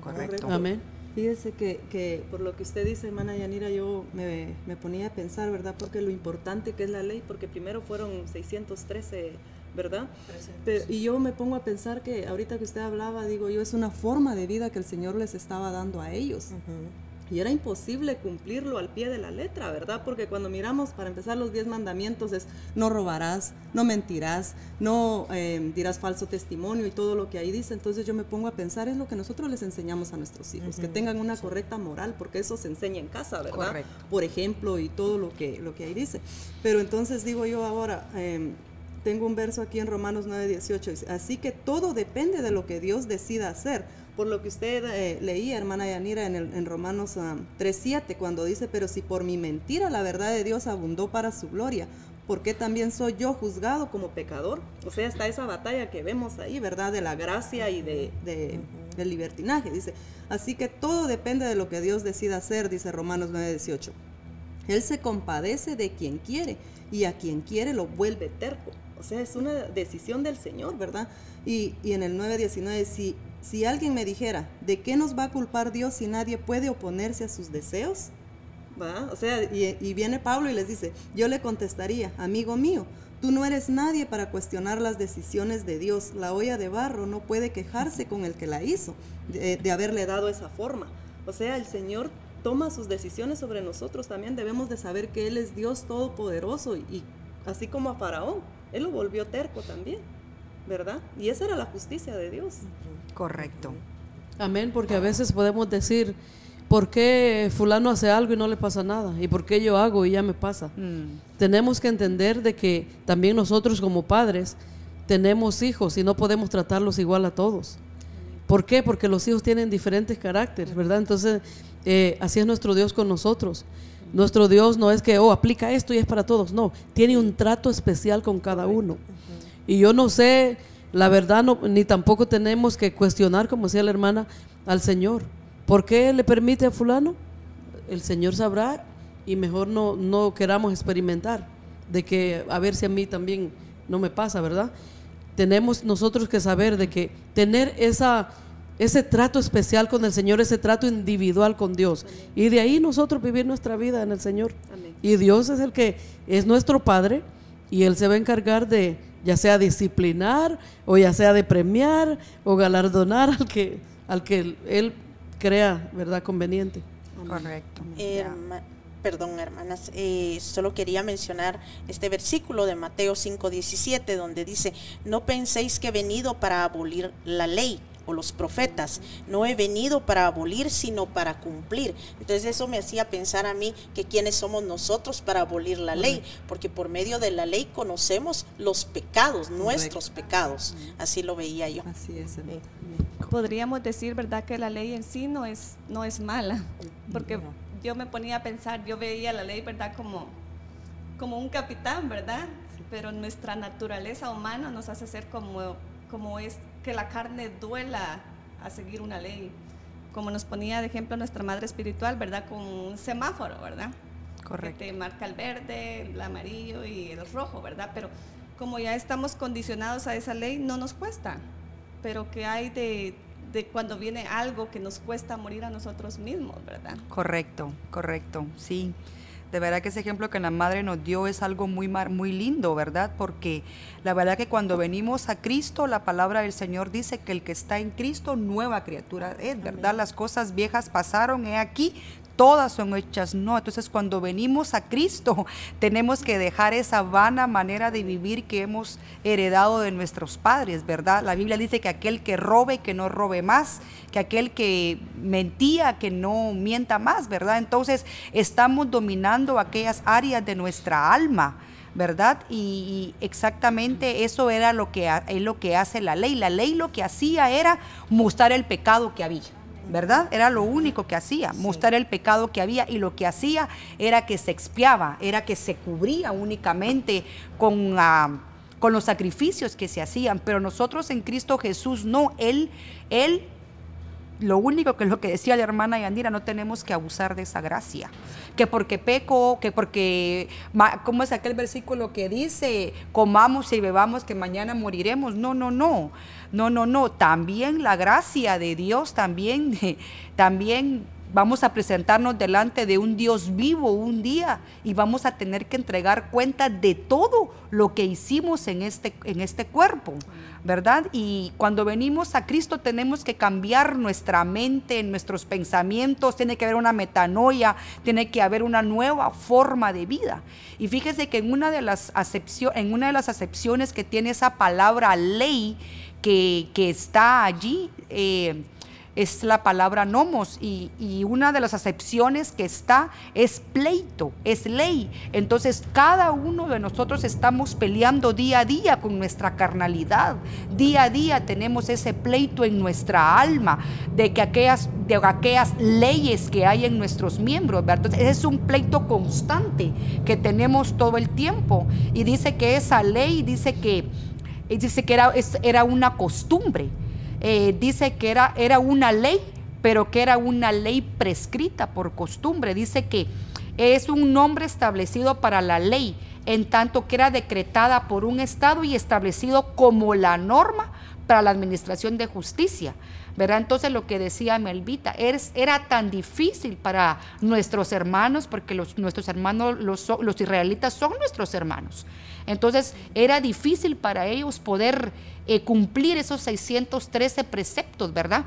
correcto. Amén. Fíjese que, que, por lo que usted dice, hermana Yanira, yo me, me, ponía a pensar, ¿verdad? Porque lo importante que es la ley, porque primero fueron 613, ¿verdad? y yo me pongo a pensar que ahorita que usted hablaba, digo yo, es una forma de vida que el Señor les estaba dando a ellos. Y era imposible cumplirlo al pie de la letra, ¿verdad? Porque cuando miramos, para empezar, los diez mandamientos es no robarás, no mentirás, no eh, dirás falso testimonio y todo lo que ahí dice. Entonces yo me pongo a pensar, es lo que nosotros les enseñamos a nuestros hijos, que tengan una correcta moral, porque eso se enseña en casa, ¿verdad? Por ejemplo, y todo lo que, lo que ahí dice. Pero entonces digo yo ahora... Em, tengo un verso aquí en Romanos 9, 18, así que todo depende de lo que Dios decida hacer por lo que usted eh, leía, hermana Yanira, en, el, en Romanos 3.7, ah, cuando dice, pero si por mi mentira la verdad de Dios abundó para su gloria, ¿por qué también soy yo juzgado como pecador? O sea, está esa batalla que vemos ahí, ¿verdad? De la gracia y de, del libertinaje, dice. Así que todo depende de lo que Dios decida hacer, dice Romanos 9.18. Él se compadece de quien quiere y a quien quiere lo vuelve terco. O sea, es una decisión del Señor, ¿verdad? Y, y en el 9.19, si si alguien me dijera, ¿de qué nos va a culpar Dios si nadie puede oponerse a sus deseos? ¿Va? O sea, y, viene Pablo y les dice, yo le contestaría, amigo mío, tú no eres nadie para cuestionar las decisiones de Dios. La olla de barro no puede quejarse con el que la hizo de, haberle dado esa forma. O sea, el Señor toma sus decisiones sobre nosotros. También debemos de saber que Él es Dios todopoderoso y así como a Faraón, Él lo volvió terco también. ¿Verdad? Y esa era la justicia de Dios. Correcto. Amén, porque a veces podemos decir, ¿por qué fulano hace algo y no le pasa nada? ¿Y por qué yo hago y ya me pasa? Mm. Tenemos que entender de que también nosotros como padres tenemos hijos y no podemos tratarlos igual a todos. ¿Por qué? Porque los hijos tienen diferentes caracteres, ¿verdad? Entonces, eh, así es nuestro Dios con nosotros. Nuestro Dios no es que, oh, aplica esto y es para todos, no, tiene un trato especial con cada uno. Y yo no sé, la verdad, no, ni tampoco tenemos que cuestionar, como decía la hermana, al Señor. ¿Por qué le permite a fulano? El Señor sabrá y mejor no, no queramos experimentar de que a ver si a mí también no me pasa, ¿verdad? Tenemos nosotros que saber de que tener esa, ese trato especial con el Señor, ese trato individual con Dios. Y de ahí nosotros vivir nuestra vida en el Señor. Y Dios es el que es nuestro Padre y Él se va a encargar de ya sea disciplinar o ya sea de premiar o galardonar al que, al que él crea, ¿verdad?, conveniente. Correcto. perdón, hermanas, eh, solo quería mencionar este versículo de Mateo 5:17, donde dice, no penséis que he venido para abolir la ley o los profetas. No he venido para abolir, sino para cumplir. Entonces eso me hacía pensar a mí que quiénes somos nosotros para abolir la ley, porque por medio de la ley conocemos los pecados, nuestros pecados. Así lo veía yo. Así es. Podríamos decir, ¿verdad?, que la ley en sí no es, no es mala, porque yo me ponía a pensar, yo veía la ley, ¿verdad?, como, como un capitán, ¿verdad? Pero nuestra naturaleza humana nos hace ser como, como es que la carne duela a seguir una ley. Como nos ponía de ejemplo nuestra madre espiritual, ¿verdad? Con un semáforo, ¿verdad? Correcto. Que te marca el verde, el amarillo y el rojo, ¿verdad? Pero como ya estamos condicionados a esa ley, no nos cuesta. Pero que hay de, de cuando viene algo que nos cuesta morir a nosotros mismos, ¿verdad? Correcto, correcto, sí. De verdad que ese ejemplo que la madre nos dio es algo muy, muy lindo, ¿verdad? Porque la verdad que cuando venimos a Cristo, la palabra del Señor dice que el que está en Cristo, nueva criatura es, ¿verdad? Las cosas viejas pasaron, he aquí, todas son hechas no. Entonces cuando venimos a Cristo tenemos que dejar esa vana manera de vivir que hemos heredado de nuestros padres, ¿verdad? La Biblia dice que aquel que robe, que no robe más, que aquel que mentía, que no mienta más, ¿verdad? Entonces estamos dominando aquellas áreas de nuestra alma. ¿verdad? Y, exactamente eso era lo que, es lo que hace la ley. La ley lo que hacía era mostrar el pecado que había. ¿Verdad? Era lo único que hacía, mostrar el pecado que había y lo que hacía era que se expiaba, era que se cubría únicamente con, ah, con los sacrificios que se hacían, pero nosotros en Cristo Jesús no, Él, Él lo único que es lo que decía la hermana Yandira, no tenemos que abusar de esa gracia. Que porque peco, que porque, ¿cómo es aquel versículo que dice, comamos y bebamos que mañana moriremos? No, no, no. No, no, no. También la gracia de Dios, también, también vamos a presentarnos delante de un Dios vivo un día y vamos a tener que entregar cuenta de todo lo que hicimos en este, en este cuerpo, ¿verdad? Y cuando venimos a Cristo tenemos que cambiar nuestra mente, nuestros pensamientos, tiene que haber una metanoia, tiene que haber una nueva forma de vida. Y fíjese que en una de las, acepciones, en una de las acepciones que tiene esa palabra ley que, está allí, eh, es la palabra nomos y, una de las acepciones que está es pleito, es ley. Entonces cada uno de nosotros estamos peleando día a día con nuestra carnalidad. Día a día tenemos ese pleito en nuestra alma de que aquellas, de aquellas leyes que hay en nuestros miembros. Entonces es un pleito constante que tenemos todo el tiempo. Y dice que esa ley, dice que, dice que era, era una costumbre. Eh, dice que era, era una ley, pero que era una ley prescrita por costumbre. Dice que es un nombre establecido para la ley, en tanto que era decretada por un Estado y establecido como la norma para la administración de justicia. ¿verdad? Entonces lo que decía Melvita, era tan difícil para nuestros hermanos, porque los, nuestros hermanos, los, los israelitas son nuestros hermanos. Entonces era difícil para ellos poder eh, cumplir esos 613 preceptos, ¿verdad?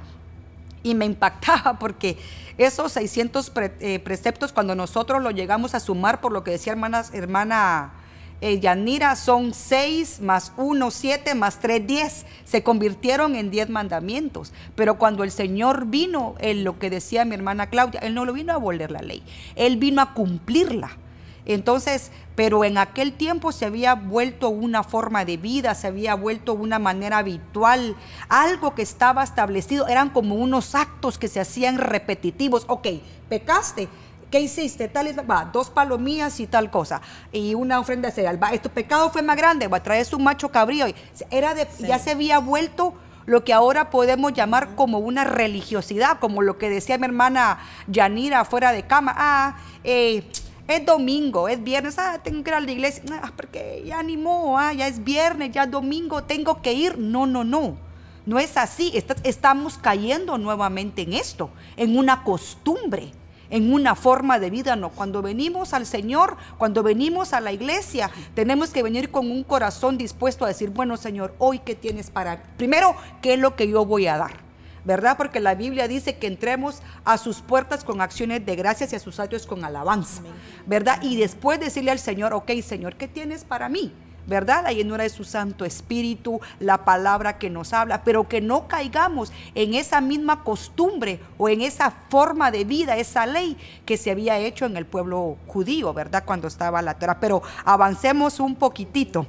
Y me impactaba porque esos 600 eh, preceptos, cuando nosotros lo llegamos a sumar, por lo que decía hermanas, hermana eh, Yanira, son 6 más 1, 7 más 3, 10. Se convirtieron en 10 mandamientos. Pero cuando el Señor vino, en lo que decía mi hermana Claudia, Él no lo vino a abolir la ley, Él vino a cumplirla. Entonces, pero en aquel tiempo se había vuelto una forma de vida, se había vuelto una manera habitual, algo que estaba establecido, eran como unos actos que se hacían repetitivos. Ok, pecaste. ¿Qué hiciste? Tal va, dos palomías y tal cosa. Y una ofrenda cereal. Va, tu pecado fue más grande. Va, traes un macho cabrío. Era de, Ya se había vuelto lo que ahora podemos llamar como una religiosidad, como lo que decía mi hermana Yanira fuera de cama. Ah, eh, es domingo, es viernes, ah, tengo que ir a la iglesia, ah, porque ya animó, ah, ya es viernes, ya es domingo, tengo que ir. No, no, no. No es así. Estamos cayendo nuevamente en esto, en una costumbre, en una forma de vida. No, cuando venimos al Señor, cuando venimos a la iglesia, tenemos que venir con un corazón dispuesto a decir, bueno Señor, hoy qué tienes para... Primero, ¿qué es lo que yo voy a dar? ¿Verdad? Porque la Biblia dice que entremos a sus puertas con acciones de gracias y a sus atrios con alabanza, ¿verdad? Y después decirle al Señor, ok, Señor, ¿qué tienes para mí? ¿verdad? La llenura de su Santo Espíritu, la palabra que nos habla, pero que no caigamos en esa misma costumbre o en esa forma de vida, esa ley que se había hecho en el pueblo judío, ¿verdad? Cuando estaba la Torah. Pero avancemos un poquitito.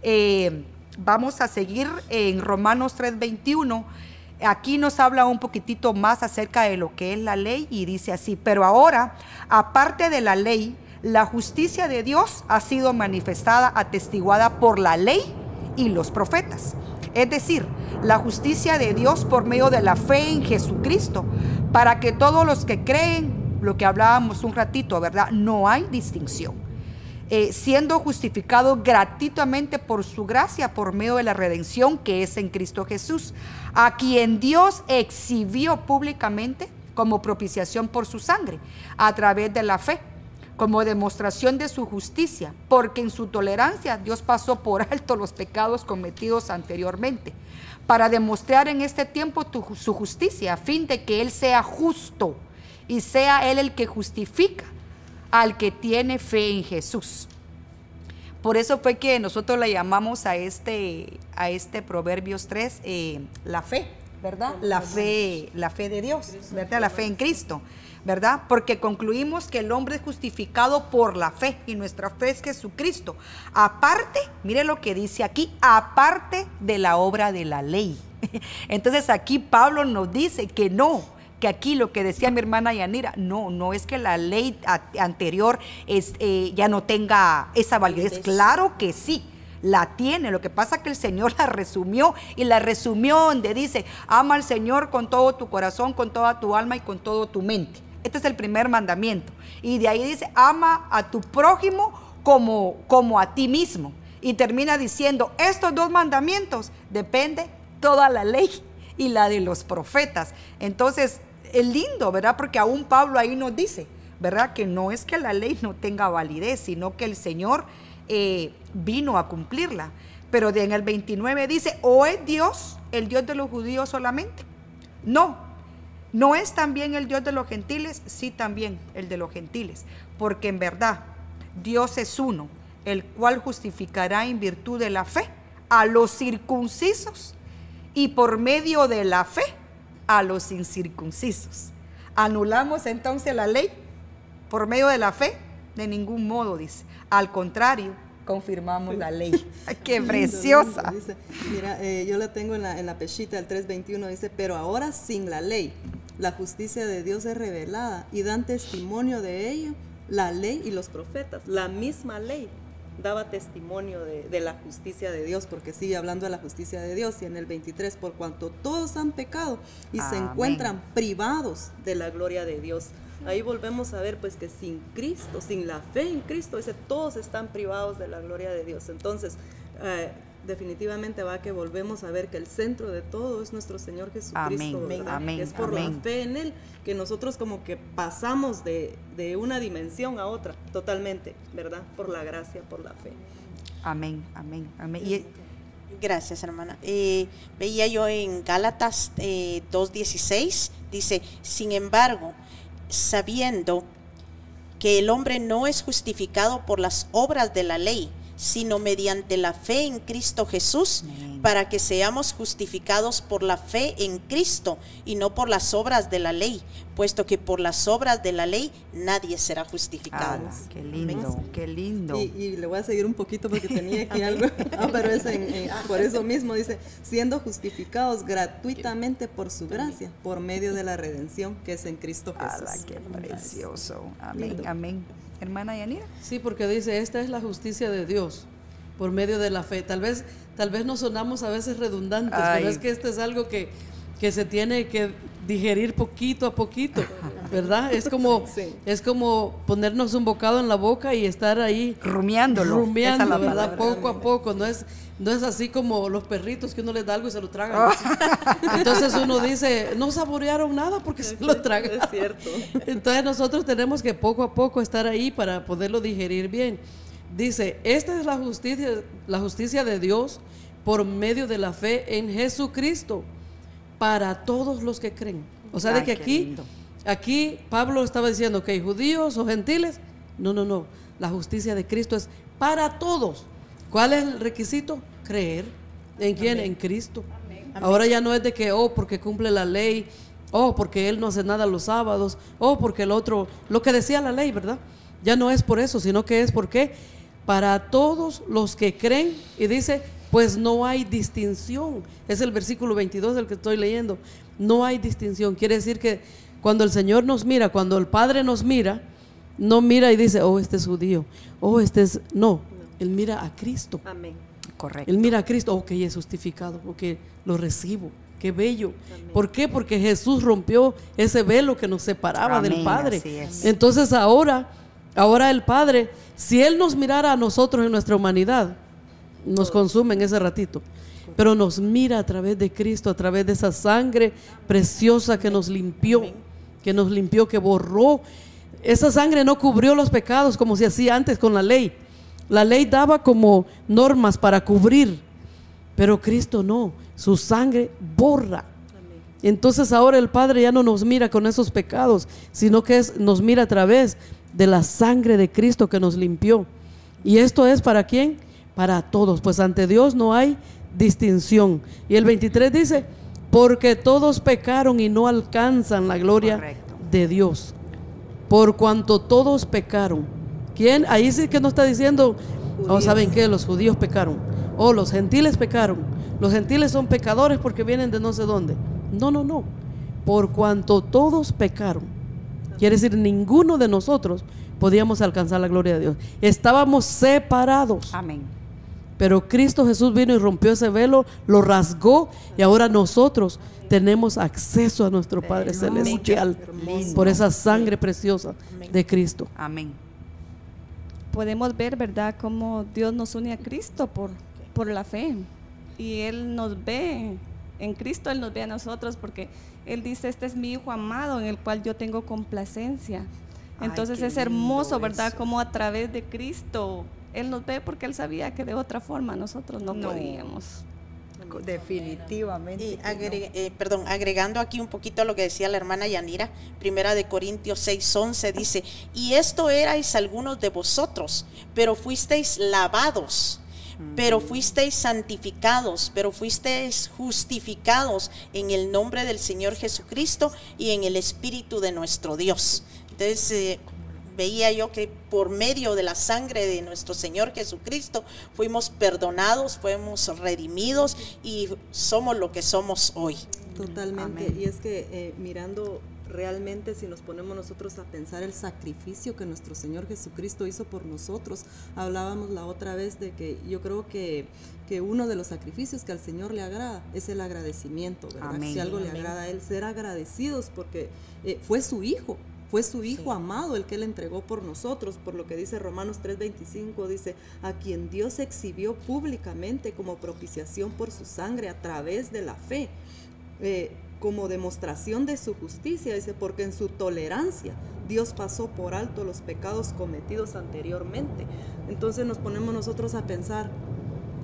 Eh, vamos a seguir en Romanos 3:21. Aquí nos habla un poquitito más acerca de lo que es la ley y dice así, pero ahora, aparte de la ley, la justicia de Dios ha sido manifestada, atestiguada por la ley y los profetas. Es decir, la justicia de Dios por medio de la fe en Jesucristo, para que todos los que creen, lo que hablábamos un ratito, ¿verdad? No hay distinción. Eh, siendo justificado gratuitamente por su gracia, por medio de la redención que es en Cristo Jesús, a quien Dios exhibió públicamente como propiciación por su sangre, a través de la fe como demostración de su justicia, porque en su tolerancia Dios pasó por alto los pecados cometidos anteriormente, para demostrar en este tiempo su justicia, a fin de que Él sea justo y sea Él el que justifica al que tiene fe en Jesús. Por eso fue que nosotros le llamamos a este, a este Proverbios 3 eh, la fe, ¿verdad? La fe, la fe de Dios, ¿verdad? La fe en Cristo. ¿verdad? Porque concluimos que el hombre es justificado por la fe y nuestra fe es Jesucristo. Aparte, mire lo que dice aquí, aparte de la obra de la ley. Entonces aquí Pablo nos dice que no, que aquí lo que decía mi hermana Yanira, no, no es que la ley anterior es, eh, ya no tenga esa validez. Claro que sí, la tiene. Lo que pasa es que el Señor la resumió y la resumió donde dice, ama al Señor con todo tu corazón, con toda tu alma y con todo tu mente. Este es el primer mandamiento. Y de ahí dice, ama a tu prójimo como, como a ti mismo. Y termina diciendo, estos dos mandamientos depende toda la ley y la de los profetas. Entonces, es lindo, ¿verdad? Porque aún Pablo ahí nos dice, ¿verdad? Que no es que la ley no tenga validez, sino que el Señor eh, vino a cumplirla. Pero en el 29 dice, ¿o es Dios el Dios de los judíos solamente? No, ¿No es también el Dios de los gentiles? Sí, también el de los gentiles. Porque en verdad Dios es uno, el cual justificará en virtud de la fe a los circuncisos y por medio de la fe a los incircuncisos. ¿Anulamos entonces la ley por medio de la fe? De ningún modo, dice. Al contrario, confirmamos la ley. ¡Qué preciosa! mira, eh, yo la tengo en la, en la pechita, el 321, dice, pero ahora sin la ley la justicia de Dios es revelada y dan testimonio de ello la ley y los profetas. La misma ley daba testimonio de, la justicia de Dios, porque sigue hablando de la justicia de Dios. Y en el 23, por cuanto todos han pecado y se encuentran privados de la gloria de Dios. Ahí volvemos a ver pues que sin Cristo, sin la fe en Cristo, dice, todos están privados de la gloria de Dios. Entonces, eh, definitivamente va a que volvemos a ver que el centro de todo es nuestro Señor Jesucristo. Amén, es por la fe en Él que nosotros como que pasamos de, una dimensión a otra totalmente, ¿verdad? Por la gracia, por la fe. Amén, amén, amén. Gracias, hermana. Eh, veía yo en Gálatas 2.16, eh, dice, sin embargo, sabiendo que el hombre no es justificado por las obras de la ley, sino mediante la fe en Cristo Jesús, para que seamos justificados por la fe en Cristo y no por las obras de la ley, puesto que por las obras de la ley nadie será justificado. qué lindo, qué lindo. Y, le voy a seguir un poquito porque tenía aquí algo, ah, pero es por eso mismo dice, siendo justificados gratuitamente por su gracia, por medio de la redención que es en Cristo Jesús. qué precioso. Amén, amén hermana Yanira. Sí, porque dice, esta es la justicia de Dios por medio de la fe. Tal vez, tal vez nos sonamos a veces redundantes, pero es que esto es algo que, que se tiene que digerir poquito a poquito, ¿verdad? Es como, es como ponernos un bocado en la boca y estar ahí rumiándolo, rumiando, ¿verdad? Poco a poco, no es, no es así como los perritos que uno les da algo y se lo tragan. Entonces uno dice, no saborearon nada porque se lo tragan. Es cierto. Entonces nosotros tenemos que poco a poco estar ahí para poderlo digerir bien. Dice, esta es la justicia, la justicia de Dios por medio de la fe en Jesucristo para todos los que creen. O sea, de que aquí, aquí Pablo estaba diciendo que hay judíos o gentiles. No, no, no. La justicia de Cristo es para todos ¿Cuál es el requisito? Creer. ¿En quién? En Cristo. Ahora ya no es de que, oh, porque cumple la ley, oh, porque él no hace nada los sábados, oh, porque el otro, lo que decía la ley, ¿verdad? Ya no es por eso, sino que es porque para todos los que creen, y dice, pues no hay distinción. Es el versículo 22 del que estoy leyendo. No hay distinción. Quiere decir que cuando el Señor nos mira, cuando el Padre nos mira, no mira y dice, oh, este es judío, oh, este es... No, Él mira a Cristo. Amén. Correcto. Él mira a Cristo, ok, es justificado, ok, lo recibo. Qué bello. ¿Por qué? Porque Jesús rompió ese velo que nos separaba del Padre. así es. Entonces ahora, ahora el Padre, si Él nos mirara a nosotros en nuestra humanidad, nos consume en ese ratito. Pero nos mira a través de Cristo, a través de esa sangre preciosa que nos limpió, que nos limpió, que borró. Esa sangre no cubrió los pecados como se hacía antes con la ley. La ley daba como normas para cubrir, pero Cristo no. Su sangre borra. Entonces ahora el Padre ya no nos mira con esos pecados, sino que nos mira a través de la sangre de Cristo que nos limpió. ¿Y esto es para quién? Para todos, pues ante Dios no hay distinción. Y el 23 dice, porque todos pecaron y no alcanzan la gloria Correcto. de Dios. Por cuanto todos pecaron. ¿Quién? Ahí sí que no está diciendo, oh, ¿saben qué? Los judíos pecaron. O los gentiles pecaron. Los gentiles son pecadores porque vienen de no sé dónde. No, no, no. Por cuanto todos pecaron. Quiere decir, ninguno de nosotros podíamos alcanzar la gloria de Dios. Estábamos separados. Amén. Pero Cristo Jesús vino y rompió ese velo, lo rasgó y ahora nosotros tenemos acceso a nuestro Padre Celestial por esa sangre preciosa de Cristo. Amén. podemos ver, ¿verdad?, cómo Dios nos une a Cristo por, por la fe. Y Él nos ve, en Cristo Él nos ve a nosotros porque Él dice, este es mi Hijo amado en el cual yo tengo complacencia. Entonces es hermoso, ¿verdad?, eso. cómo a través de Cristo Él nos ve porque Él sabía que de otra forma nosotros no, No. podíamos. Definitivamente. Y no. eh, perdón, agregando aquí un poquito a lo que decía la hermana Yanira, primera de Corintios 6:11 dice, y esto erais algunos de vosotros, pero fuisteis lavados, pero fuisteis santificados, pero fuisteis justificados en el nombre del Señor Jesucristo y en el Espíritu de nuestro Dios. Entonces, eh, veía yo que por medio de la sangre de nuestro Señor Jesucristo fuimos perdonados, fuimos redimidos y somos lo que somos hoy. Totalmente. Amén. Y es que eh, mirando realmente si nos ponemos nosotros a pensar el sacrificio que nuestro Señor Jesucristo hizo por nosotros, hablábamos la otra vez de que yo creo que, que uno de los sacrificios que al Señor le agrada es el agradecimiento, ¿verdad? Amén. Si algo le agrada a Él, ser agradecidos porque eh, fue su Hijo. Fue su Hijo amado el que Él entregó por nosotros, por lo que dice Romanos 3:25, dice, a quien Dios exhibió públicamente como propiciación por su sangre a través de la fe eh, como demostración de su justicia, dice, porque en su tolerancia Dios pasó por alto los pecados cometidos anteriormente. Entonces nos ponemos nosotros a pensar,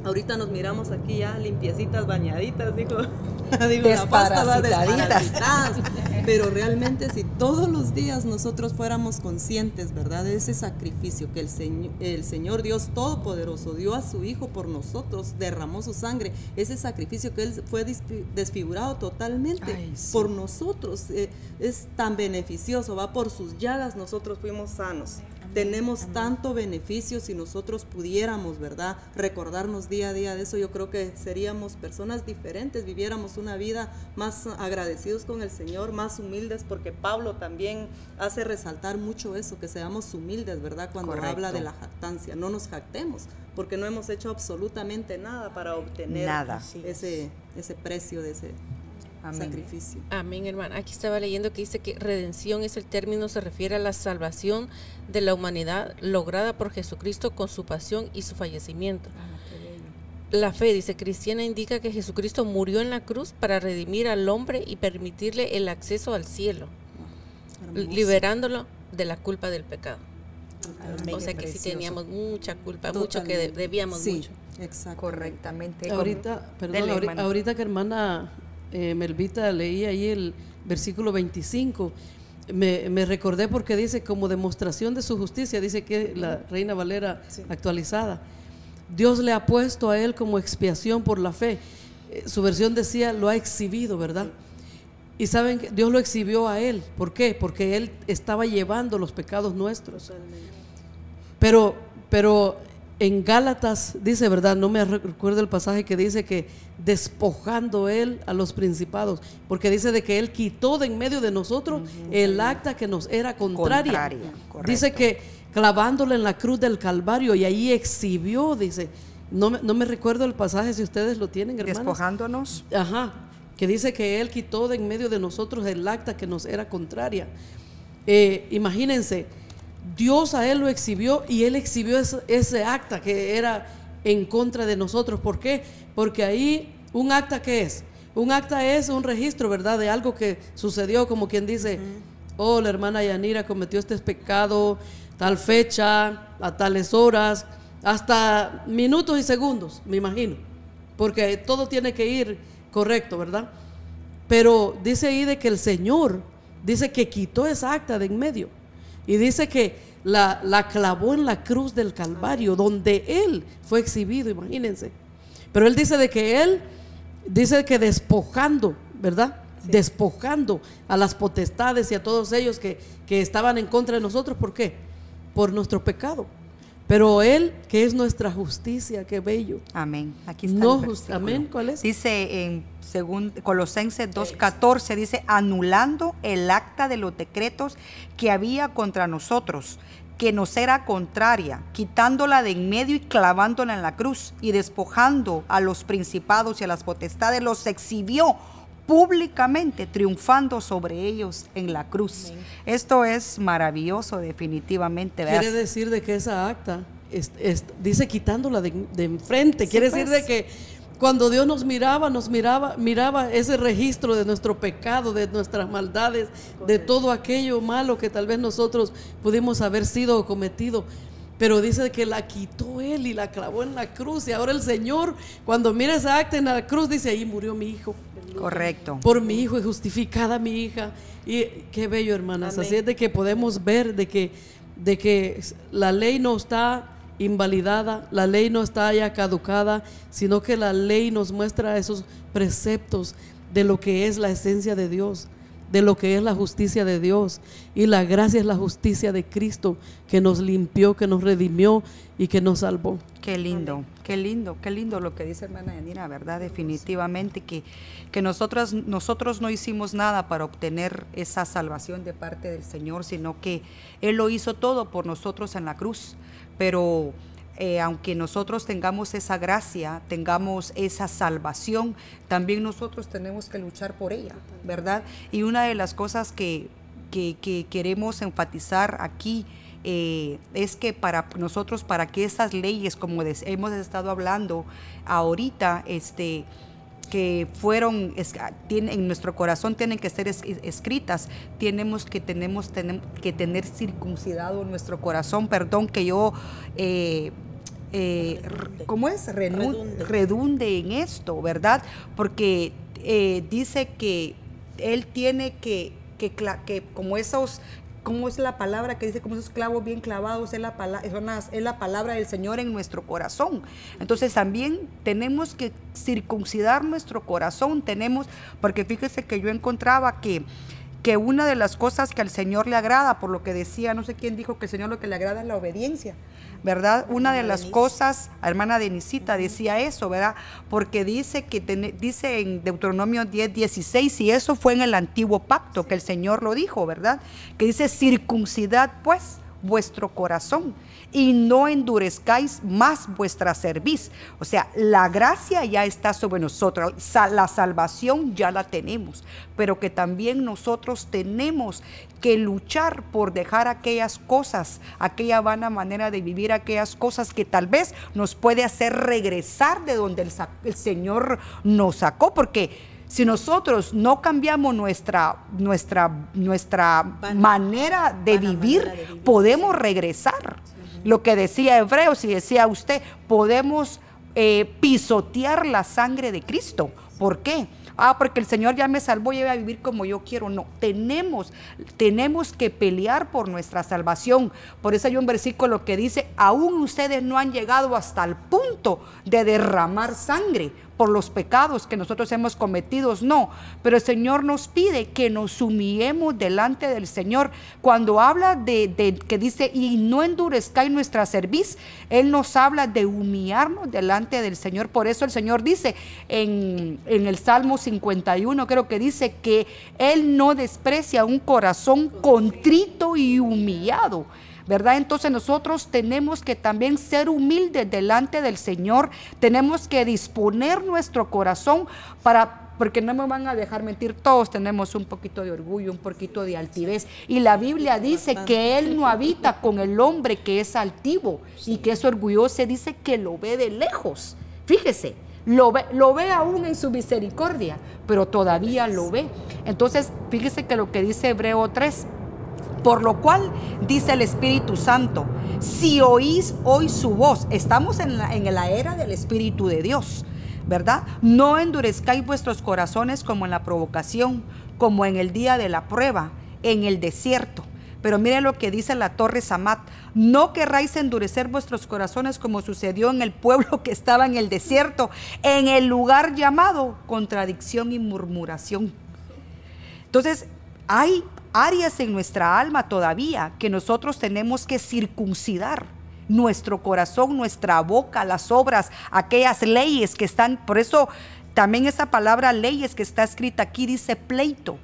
ahorita nos miramos aquí ya limpiecitas, bañaditas, dijo, digo, la pasta desparasitadas. Pero realmente si todos los días nosotros fuéramos conscientes, ¿verdad? De ese sacrificio que el Señor, el Señor Dios Todopoderoso dio a su Hijo por nosotros, derramó su sangre, ese sacrificio que Él fue desfigurado totalmente Ay, sí. por nosotros, eh, es tan beneficioso, va por sus llagas, nosotros fuimos sanos. Tenemos tanto beneficio si nosotros pudiéramos, ¿verdad? Recordarnos día a día de eso, yo creo que seríamos personas diferentes, viviéramos una vida más agradecidos con el Señor, más humildes, porque Pablo también hace resaltar mucho eso, que seamos humildes, ¿verdad? Cuando Correcto. habla de la jactancia, no nos jactemos, porque no hemos hecho absolutamente nada para obtener Nada. ese, ese precio de ese Amén. sacrificio. Amén, hermana. Aquí estaba leyendo que dice que redención es el término, se refiere a la salvación de la humanidad lograda por Jesucristo con su pasión y su fallecimiento. La fe, dice cristiana, indica que Jesucristo murió en la cruz para redimir al hombre y permitirle el acceso al cielo, Hermoso. liberándolo de la culpa del pecado. Amén. o sea que sí teníamos mucha culpa, mucho que debíamos sí, mucho. Exacto. Correctamente. Ahorita, perdón, Dele, ahori- hermana. ahorita que hermana eh, Melvita leía ahí el versículo 25, me, me recordé porque dice como demostración de su justicia, dice que la Reina Valera actualizada, Dios le ha puesto a él como expiación por la fe. Eh, su versión decía, lo ha exhibido, ¿verdad? Y saben que Dios lo exhibió a él. ¿Por qué? Porque él estaba llevando los pecados nuestros. Pero, pero en Gálatas dice, ¿verdad? No me recuerdo el pasaje que dice que despojando él a los principados, porque dice de que él quitó de en medio de nosotros el acta que nos era contraria. dice que clavándole en la cruz del Calvario y ahí exhibió, dice, no, no me recuerdo el pasaje si ustedes lo tienen, hermanos. Despojándonos. Ajá, que dice que él quitó de en medio de nosotros el acta que nos era contraria. Eh, imagínense, Dios a él lo exhibió y él exhibió ese, acta que era en contra de nosotros. ¿Por qué? Porque ahí un acta que es, un acta es un registro, ¿verdad? De algo que sucedió, como quien dice, oh, la hermana Yanira cometió este pecado, tal fecha, a tales horas, hasta minutos y segundos, me imagino, porque todo tiene que ir correcto, ¿verdad? Pero dice ahí de que el Señor dice que quitó esa acta de en medio y dice que la, la clavó en la cruz del Calvario, donde Él fue exhibido, imagínense. Pero Él dice de que Él, dice que despojando, ¿verdad? Despojando a las potestades y a todos ellos que, que estaban en contra de nosotros. ¿Por qué? Por nuestro pecado. Pero Él, que es nuestra justicia, qué bello. Amén. Aquí está. No, amén. ¿Cuál es? Dice en según Colosenses 2.14, dice, anulando el acta de los decretos que había contra nosotros, que nos era contraria, quitándola de en medio y clavándola en la cruz, y despojando a los principados y a las potestades, los exhibió públicamente triunfando sobre ellos en la cruz. Esto es maravilloso definitivamente. Quiere decir de que esa acta dice quitándola de, enfrente, quiere decir de pues. que cuando Dios nos miraba, nos miraba, miraba ese registro de nuestro pecado, de nuestras maldades, de todo aquello malo que tal vez nosotros pudimos haber sido o cometido. Pero dice que la quitó él y la clavó en la cruz. Y ahora el Señor, cuando mira esa acta en la cruz, dice, ahí murió mi hijo. Correcto. Por mi hijo es justificada mi hija. Y qué bello, hermanas. Así es de que podemos ver de que, de que la ley no está invalidada, la ley no está ya caducada, sino que la ley nos muestra esos preceptos de lo que es la esencia de Dios de lo que es la justicia de Dios. Y la gracia es la justicia de Cristo que nos limpió, que nos redimió y que nos salvó. Qué lindo, qué lindo, qué lindo lo que dice hermana Yanira, ¿verdad? Definitivamente que, que nosotros, nosotros no hicimos nada para obtener esa salvación de parte del Señor, sino que Él lo hizo todo por nosotros en la cruz. Pero eh, aunque nosotros tengamos esa gracia, tengamos esa salvación, también nosotros tenemos que luchar por ella, ¿verdad? Y una de las cosas que, queremos enfatizar aquí eh, es que para nosotros, para que esas leyes, como hemos estado hablando ahorita, este, que fueron en nuestro corazón tienen que ser escritas tenemos que tenemos, que tener circuncidado nuestro corazón perdón que yo eh, eh, ¿cómo es? redunde. en esto, ¿verdad? Porque eh, dice que él tiene que, que, que como esos ¿Cómo es la palabra que dice, como esos clavos bien clavados, es la, es la palabra del Señor en nuestro corazón? Entonces también tenemos que circuncidar nuestro corazón, tenemos, porque fíjese que yo encontraba que que una de las cosas que al Señor le agrada, por lo que decía, no sé quién dijo que al Señor lo que le agrada es la obediencia, ¿verdad? Una de las cosas, hermana Denisita decía eso, ¿verdad? Porque dice que dice en Deuteronomio 10, 16, y eso fue en el antiguo pacto que el Señor lo dijo, ¿verdad? Que dice circuncidad pues vuestro corazón y no endurezcáis más vuestra cerviz. O sea, la gracia ya está sobre nosotros, la salvación ya la tenemos, pero que también nosotros tenemos que luchar por dejar aquellas cosas, aquella vana manera de vivir, aquellas cosas que tal vez nos puede hacer regresar de donde el, Señor nos sacó, porque si nosotros no cambiamos nuestra, nuestra, nuestra manera, de vivir, podemos regresar. Lo que decía Hebreos y decía usted, podemos eh, pisotear la sangre de Cristo. ¿Por qué? ah, porque el Señor ya me salvó y voy a vivir como yo quiero. No, tenemos, tenemos que pelear por nuestra salvación. Por eso hay un versículo que dice, aún ustedes no han llegado hasta el punto de derramar sangre por los pecados que nosotros hemos cometido, no, pero el Señor nos pide que nos humillemos delante del Señor. Cuando habla de, que dice, y no endurezcáis nuestra cerviz, Él nos habla de humillarnos delante del Señor. Por eso el Señor dice en, en el Salmo 51, creo que dice que Él no desprecia un corazón contrito y humillado. ¿Verdad? Entonces nosotros tenemos que también ser humildes delante del Señor, tenemos que disponer nuestro corazón para porque no me van a dejar mentir, todos tenemos un poquito de orgullo, un poquito de altivez. Y la Biblia dice que Él no habita con el hombre que es altivo y que es orgulloso, dice que lo ve de lejos. Fíjese, lo ve, lo ve aún en su misericordia, pero todavía lo ve. Entonces, fíjese que lo que dice Hebreo 3, por lo cual dice el Espíritu Santo, si oís hoy su voz, estamos en la, en era del Espíritu de Dios, ¿verdad? No endurezcáis vuestros corazones como en la provocación, como en el día de la prueba, en el desierto. Pero mire lo que dice la torre Samat. No querráis endurecer vuestros corazones como sucedió en el pueblo que estaba en el desierto, en el lugar llamado contradicción y murmuración. Entonces, hay áreas en nuestra alma todavía que nosotros tenemos que circuncidar nuestro corazón, nuestra boca, las obras, aquellas leyes que están, por eso también esa palabra leyes que está escrita aquí dice pleito.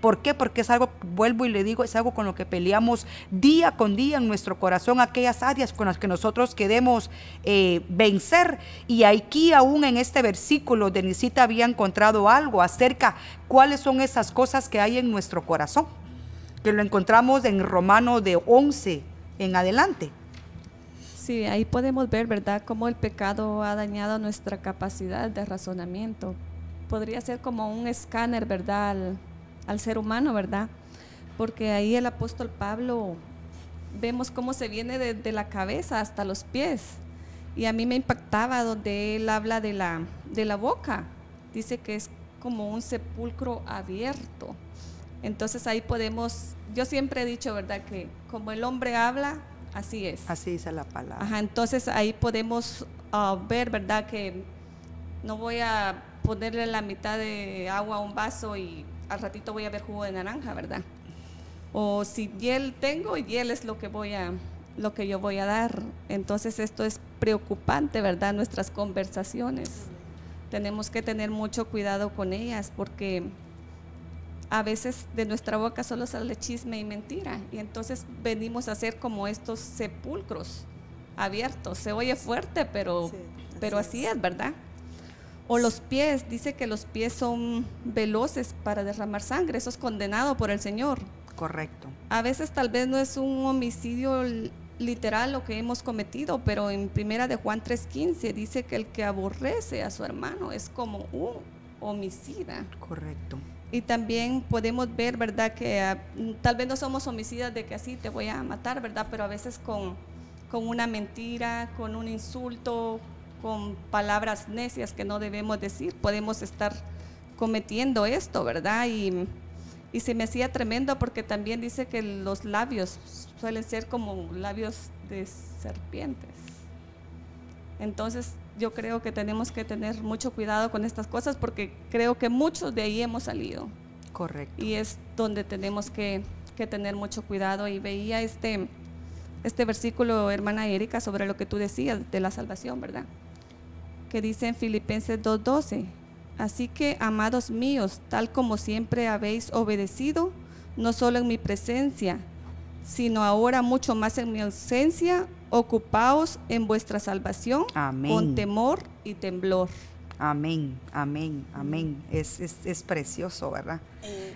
¿Por qué? Porque es algo, vuelvo y le digo, es algo con lo que peleamos día con día en nuestro corazón, aquellas áreas con las que nosotros queremos eh, vencer. Y aquí aún en este versículo, Denisita había encontrado algo acerca cuáles son esas cosas que hay en nuestro corazón, que lo encontramos en Romano de 11 en adelante. Sí, ahí podemos ver, ¿verdad?, cómo el pecado ha dañado nuestra capacidad de razonamiento. Podría ser como un escáner, ¿verdad?, ser humano, ¿verdad? Porque ahí el apóstol Pablo vemos cómo se viene de, la cabeza hasta los pies. Y a mí me impactaba donde él habla de la, de la boca. Dice que es como un sepulcro abierto. Entonces ahí podemos, yo siempre he dicho, ¿verdad? Que como el hombre habla, así es. Así dice la palabra. Ajá, entonces ahí podemos ah, ver, ¿verdad? Que no voy a ponerle la mitad de agua a un vaso y al ratito voy a ver jugo de naranja, ¿verdad? O si hiel tengo, hiel es lo que voy a lo que yo voy a dar. Entonces esto es preocupante, ¿verdad? Nuestras conversaciones. Tenemos que tener mucho cuidado con ellas porque a veces de nuestra boca solo sale chisme y mentira. Y entonces venimos a ser como estos sepulcros abiertos. Se oye fuerte, pero, pero así es, ¿verdad? O los pies, dice que los pies son veloces para derramar sangre, eso es condenado por el Señor. Correcto. A veces tal vez no es un homicidio literal lo que hemos cometido, pero en primera de Juan 3:15 dice que el que aborrece a su hermano es como un homicida. Correcto. Y también podemos ver, ¿verdad? Que ah, tal vez no somos homicidas de que así te voy a matar, ¿verdad? Pero a veces con, con una mentira, con un insulto, con palabras necias que no debemos decir, podemos estar cometiendo esto, ¿verdad? Y, y se me hacía tremendo porque también dice que los labios suelen ser como labios de serpientes. Entonces yo creo que tenemos que tener mucho cuidado con estas cosas porque creo que muchos de ahí hemos salido. Correcto. Y es donde tenemos que, que tener mucho cuidado. Y veía este, este versículo, hermana Erika, sobre lo que tú decías de la salvación, ¿verdad? Que dice en Filipenses 2.12. Así que, amados míos, tal como siempre habéis obedecido, no solo en mi presencia, sino ahora mucho más en mi ausencia, ocupaos en vuestra salvación con temor y temblor. Amén, amén, amén. Es, es, precioso, ¿verdad? Eh,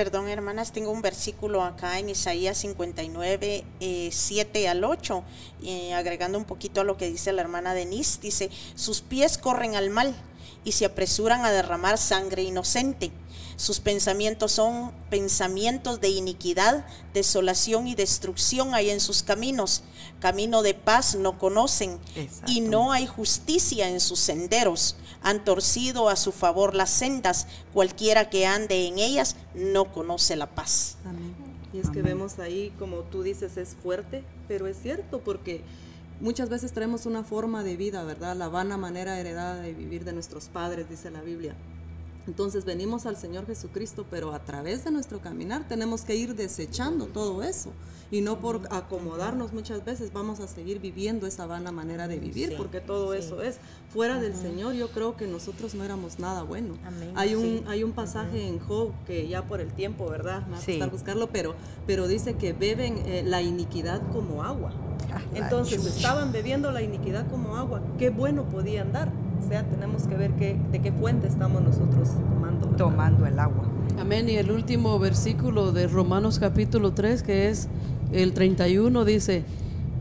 Perdón, hermanas, tengo un versículo acá en Isaías 59, 7 eh, al 8, agregando un poquito a lo que dice la hermana Denise. Dice, sus pies corren al mal, y se apresuran a derramar sangre inocente. Sus pensamientos son pensamientos de iniquidad, desolación y destrucción hay en sus caminos. Camino de paz no conocen y no hay justicia en sus senderos. Han torcido a su favor las sendas. Cualquiera que ande en ellas no conoce la paz. Y es que vemos ahí, como tú dices, es fuerte, pero es cierto porque muchas veces traemos una forma de vida, ¿verdad? La vana manera heredada de vivir de nuestros padres, dice la Biblia. Entonces venimos al Señor Jesucristo, pero a través de nuestro caminar tenemos que ir desechando todo eso y no por acomodarnos muchas veces vamos a seguir viviendo esa vana manera de vivir, porque todo eso es fuera del Señor. Yo creo que nosotros no éramos nada bueno. Hay un hay un pasaje en Job que ya por el tiempo, ¿verdad? Me va a buscarlo, pero pero dice que beben eh, la iniquidad como agua. Ah, Entonces estaban bebiendo la iniquidad como agua. Qué bueno podían dar sea, tenemos que ver qué, de qué fuente estamos nosotros tomando. Tomando el agua. Amén. Y el último versículo de Romanos capítulo 3, que es el 31, dice,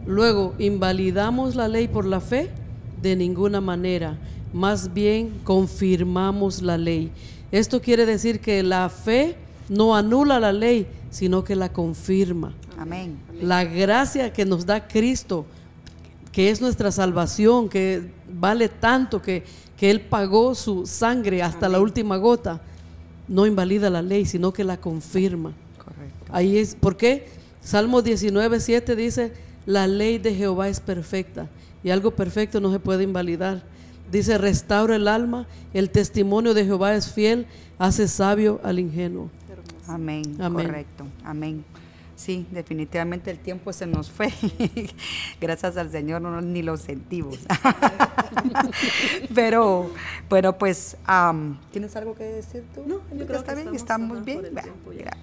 luego, ¿invalidamos la ley por la fe? De ninguna manera. Más bien confirmamos la ley. Esto quiere decir que la fe no anula la ley, sino que la confirma. Amén. La gracia que nos da Cristo que es nuestra salvación, que vale tanto, que, que Él pagó su sangre hasta la última gota, no invalida la ley, sino que la confirma. Correcto. Ahí es, ¿por qué? Salmo 19, 7 dice, la ley de Jehová es perfecta y algo perfecto no se puede invalidar. Dice, restaura el alma, el testimonio de Jehová es fiel, hace sabio al ingenuo. Amén. Amén. Correcto. Amén. Sí, definitivamente el tiempo se nos fue. Gracias al Señor no, ni lo sentimos. pero, bueno, pues, ¿tienes algo que decir tú? No, yo creo está que bien, estamos bien.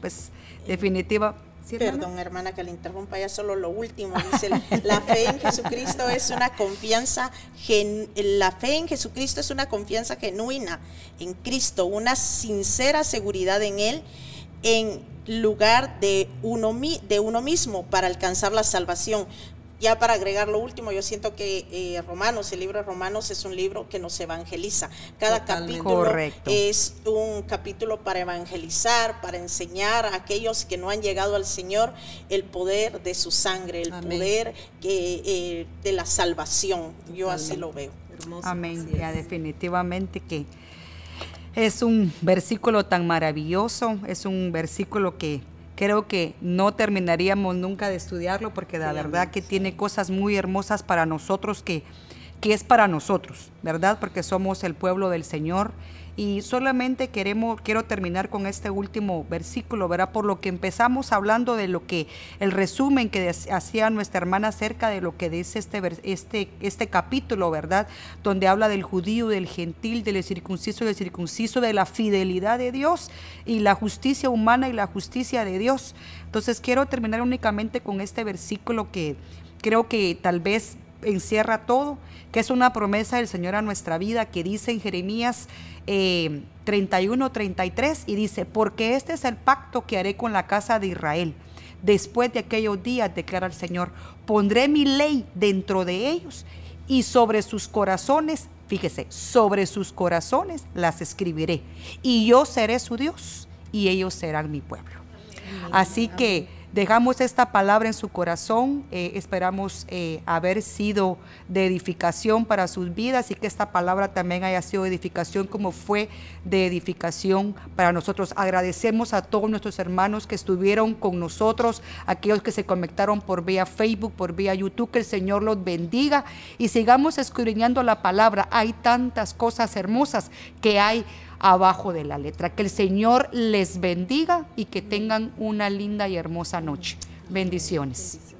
pues, definitiva. Perdón, hermana, que le interrumpa ya solo lo último. Dice, la fe en Jesucristo es una confianza, la fe en Jesucristo es una confianza genuina en Cristo, una sincera seguridad en Él, en lugar de uno, de uno mismo para alcanzar la salvación. Ya para agregar lo último, yo siento que eh, Romanos, el libro de Romanos es un libro que nos evangeliza. Cada capítulo es un capítulo para evangelizar, para enseñar a aquellos que no han llegado al Señor el poder de su sangre, el poder que, eh, de la salvación. Yo así lo veo. Amén. Ya definitivamente que es un versículo tan maravilloso, es un versículo que creo que no terminaríamos nunca de estudiarlo porque la verdad que tiene cosas muy hermosas para nosotros que, que es para nosotros, ¿verdad? Porque somos el pueblo del Señor y solamente queremos, quiero terminar con este último versículo, ¿verdad? Por lo que empezamos hablando de lo que, el resumen que hacía nuestra hermana acerca de lo que dice este, este, este capítulo, ¿verdad? Donde habla del judío, del gentil, del circunciso, del circunciso, de la fidelidad de Dios y la justicia humana y la justicia de Dios. Entonces quiero terminar únicamente con este versículo que creo que tal vez encierra todo, que es una promesa del Señor a nuestra vida, que dice en Jeremías 31, eh, 33 y dice, porque este es el pacto que haré con la casa de Israel. Después de aquellos días, declara el Señor, pondré mi ley dentro de ellos y sobre sus corazones, fíjese, sobre sus corazones las escribiré. Y yo seré su Dios y ellos serán mi pueblo. Así que Dejamos esta palabra en su corazón, eh, esperamos eh, haber sido de edificación para sus vidas y que esta palabra también haya sido edificación como fue de edificación para nosotros. Agradecemos a todos nuestros hermanos que estuvieron con nosotros, aquellos que se conectaron por vía Facebook, por vía YouTube, que el Señor los bendiga y sigamos escudriñando la palabra. Hay tantas cosas hermosas que hay abajo de la letra. Que el Señor les bendiga y que tengan una linda y hermosa noche. Bendiciones.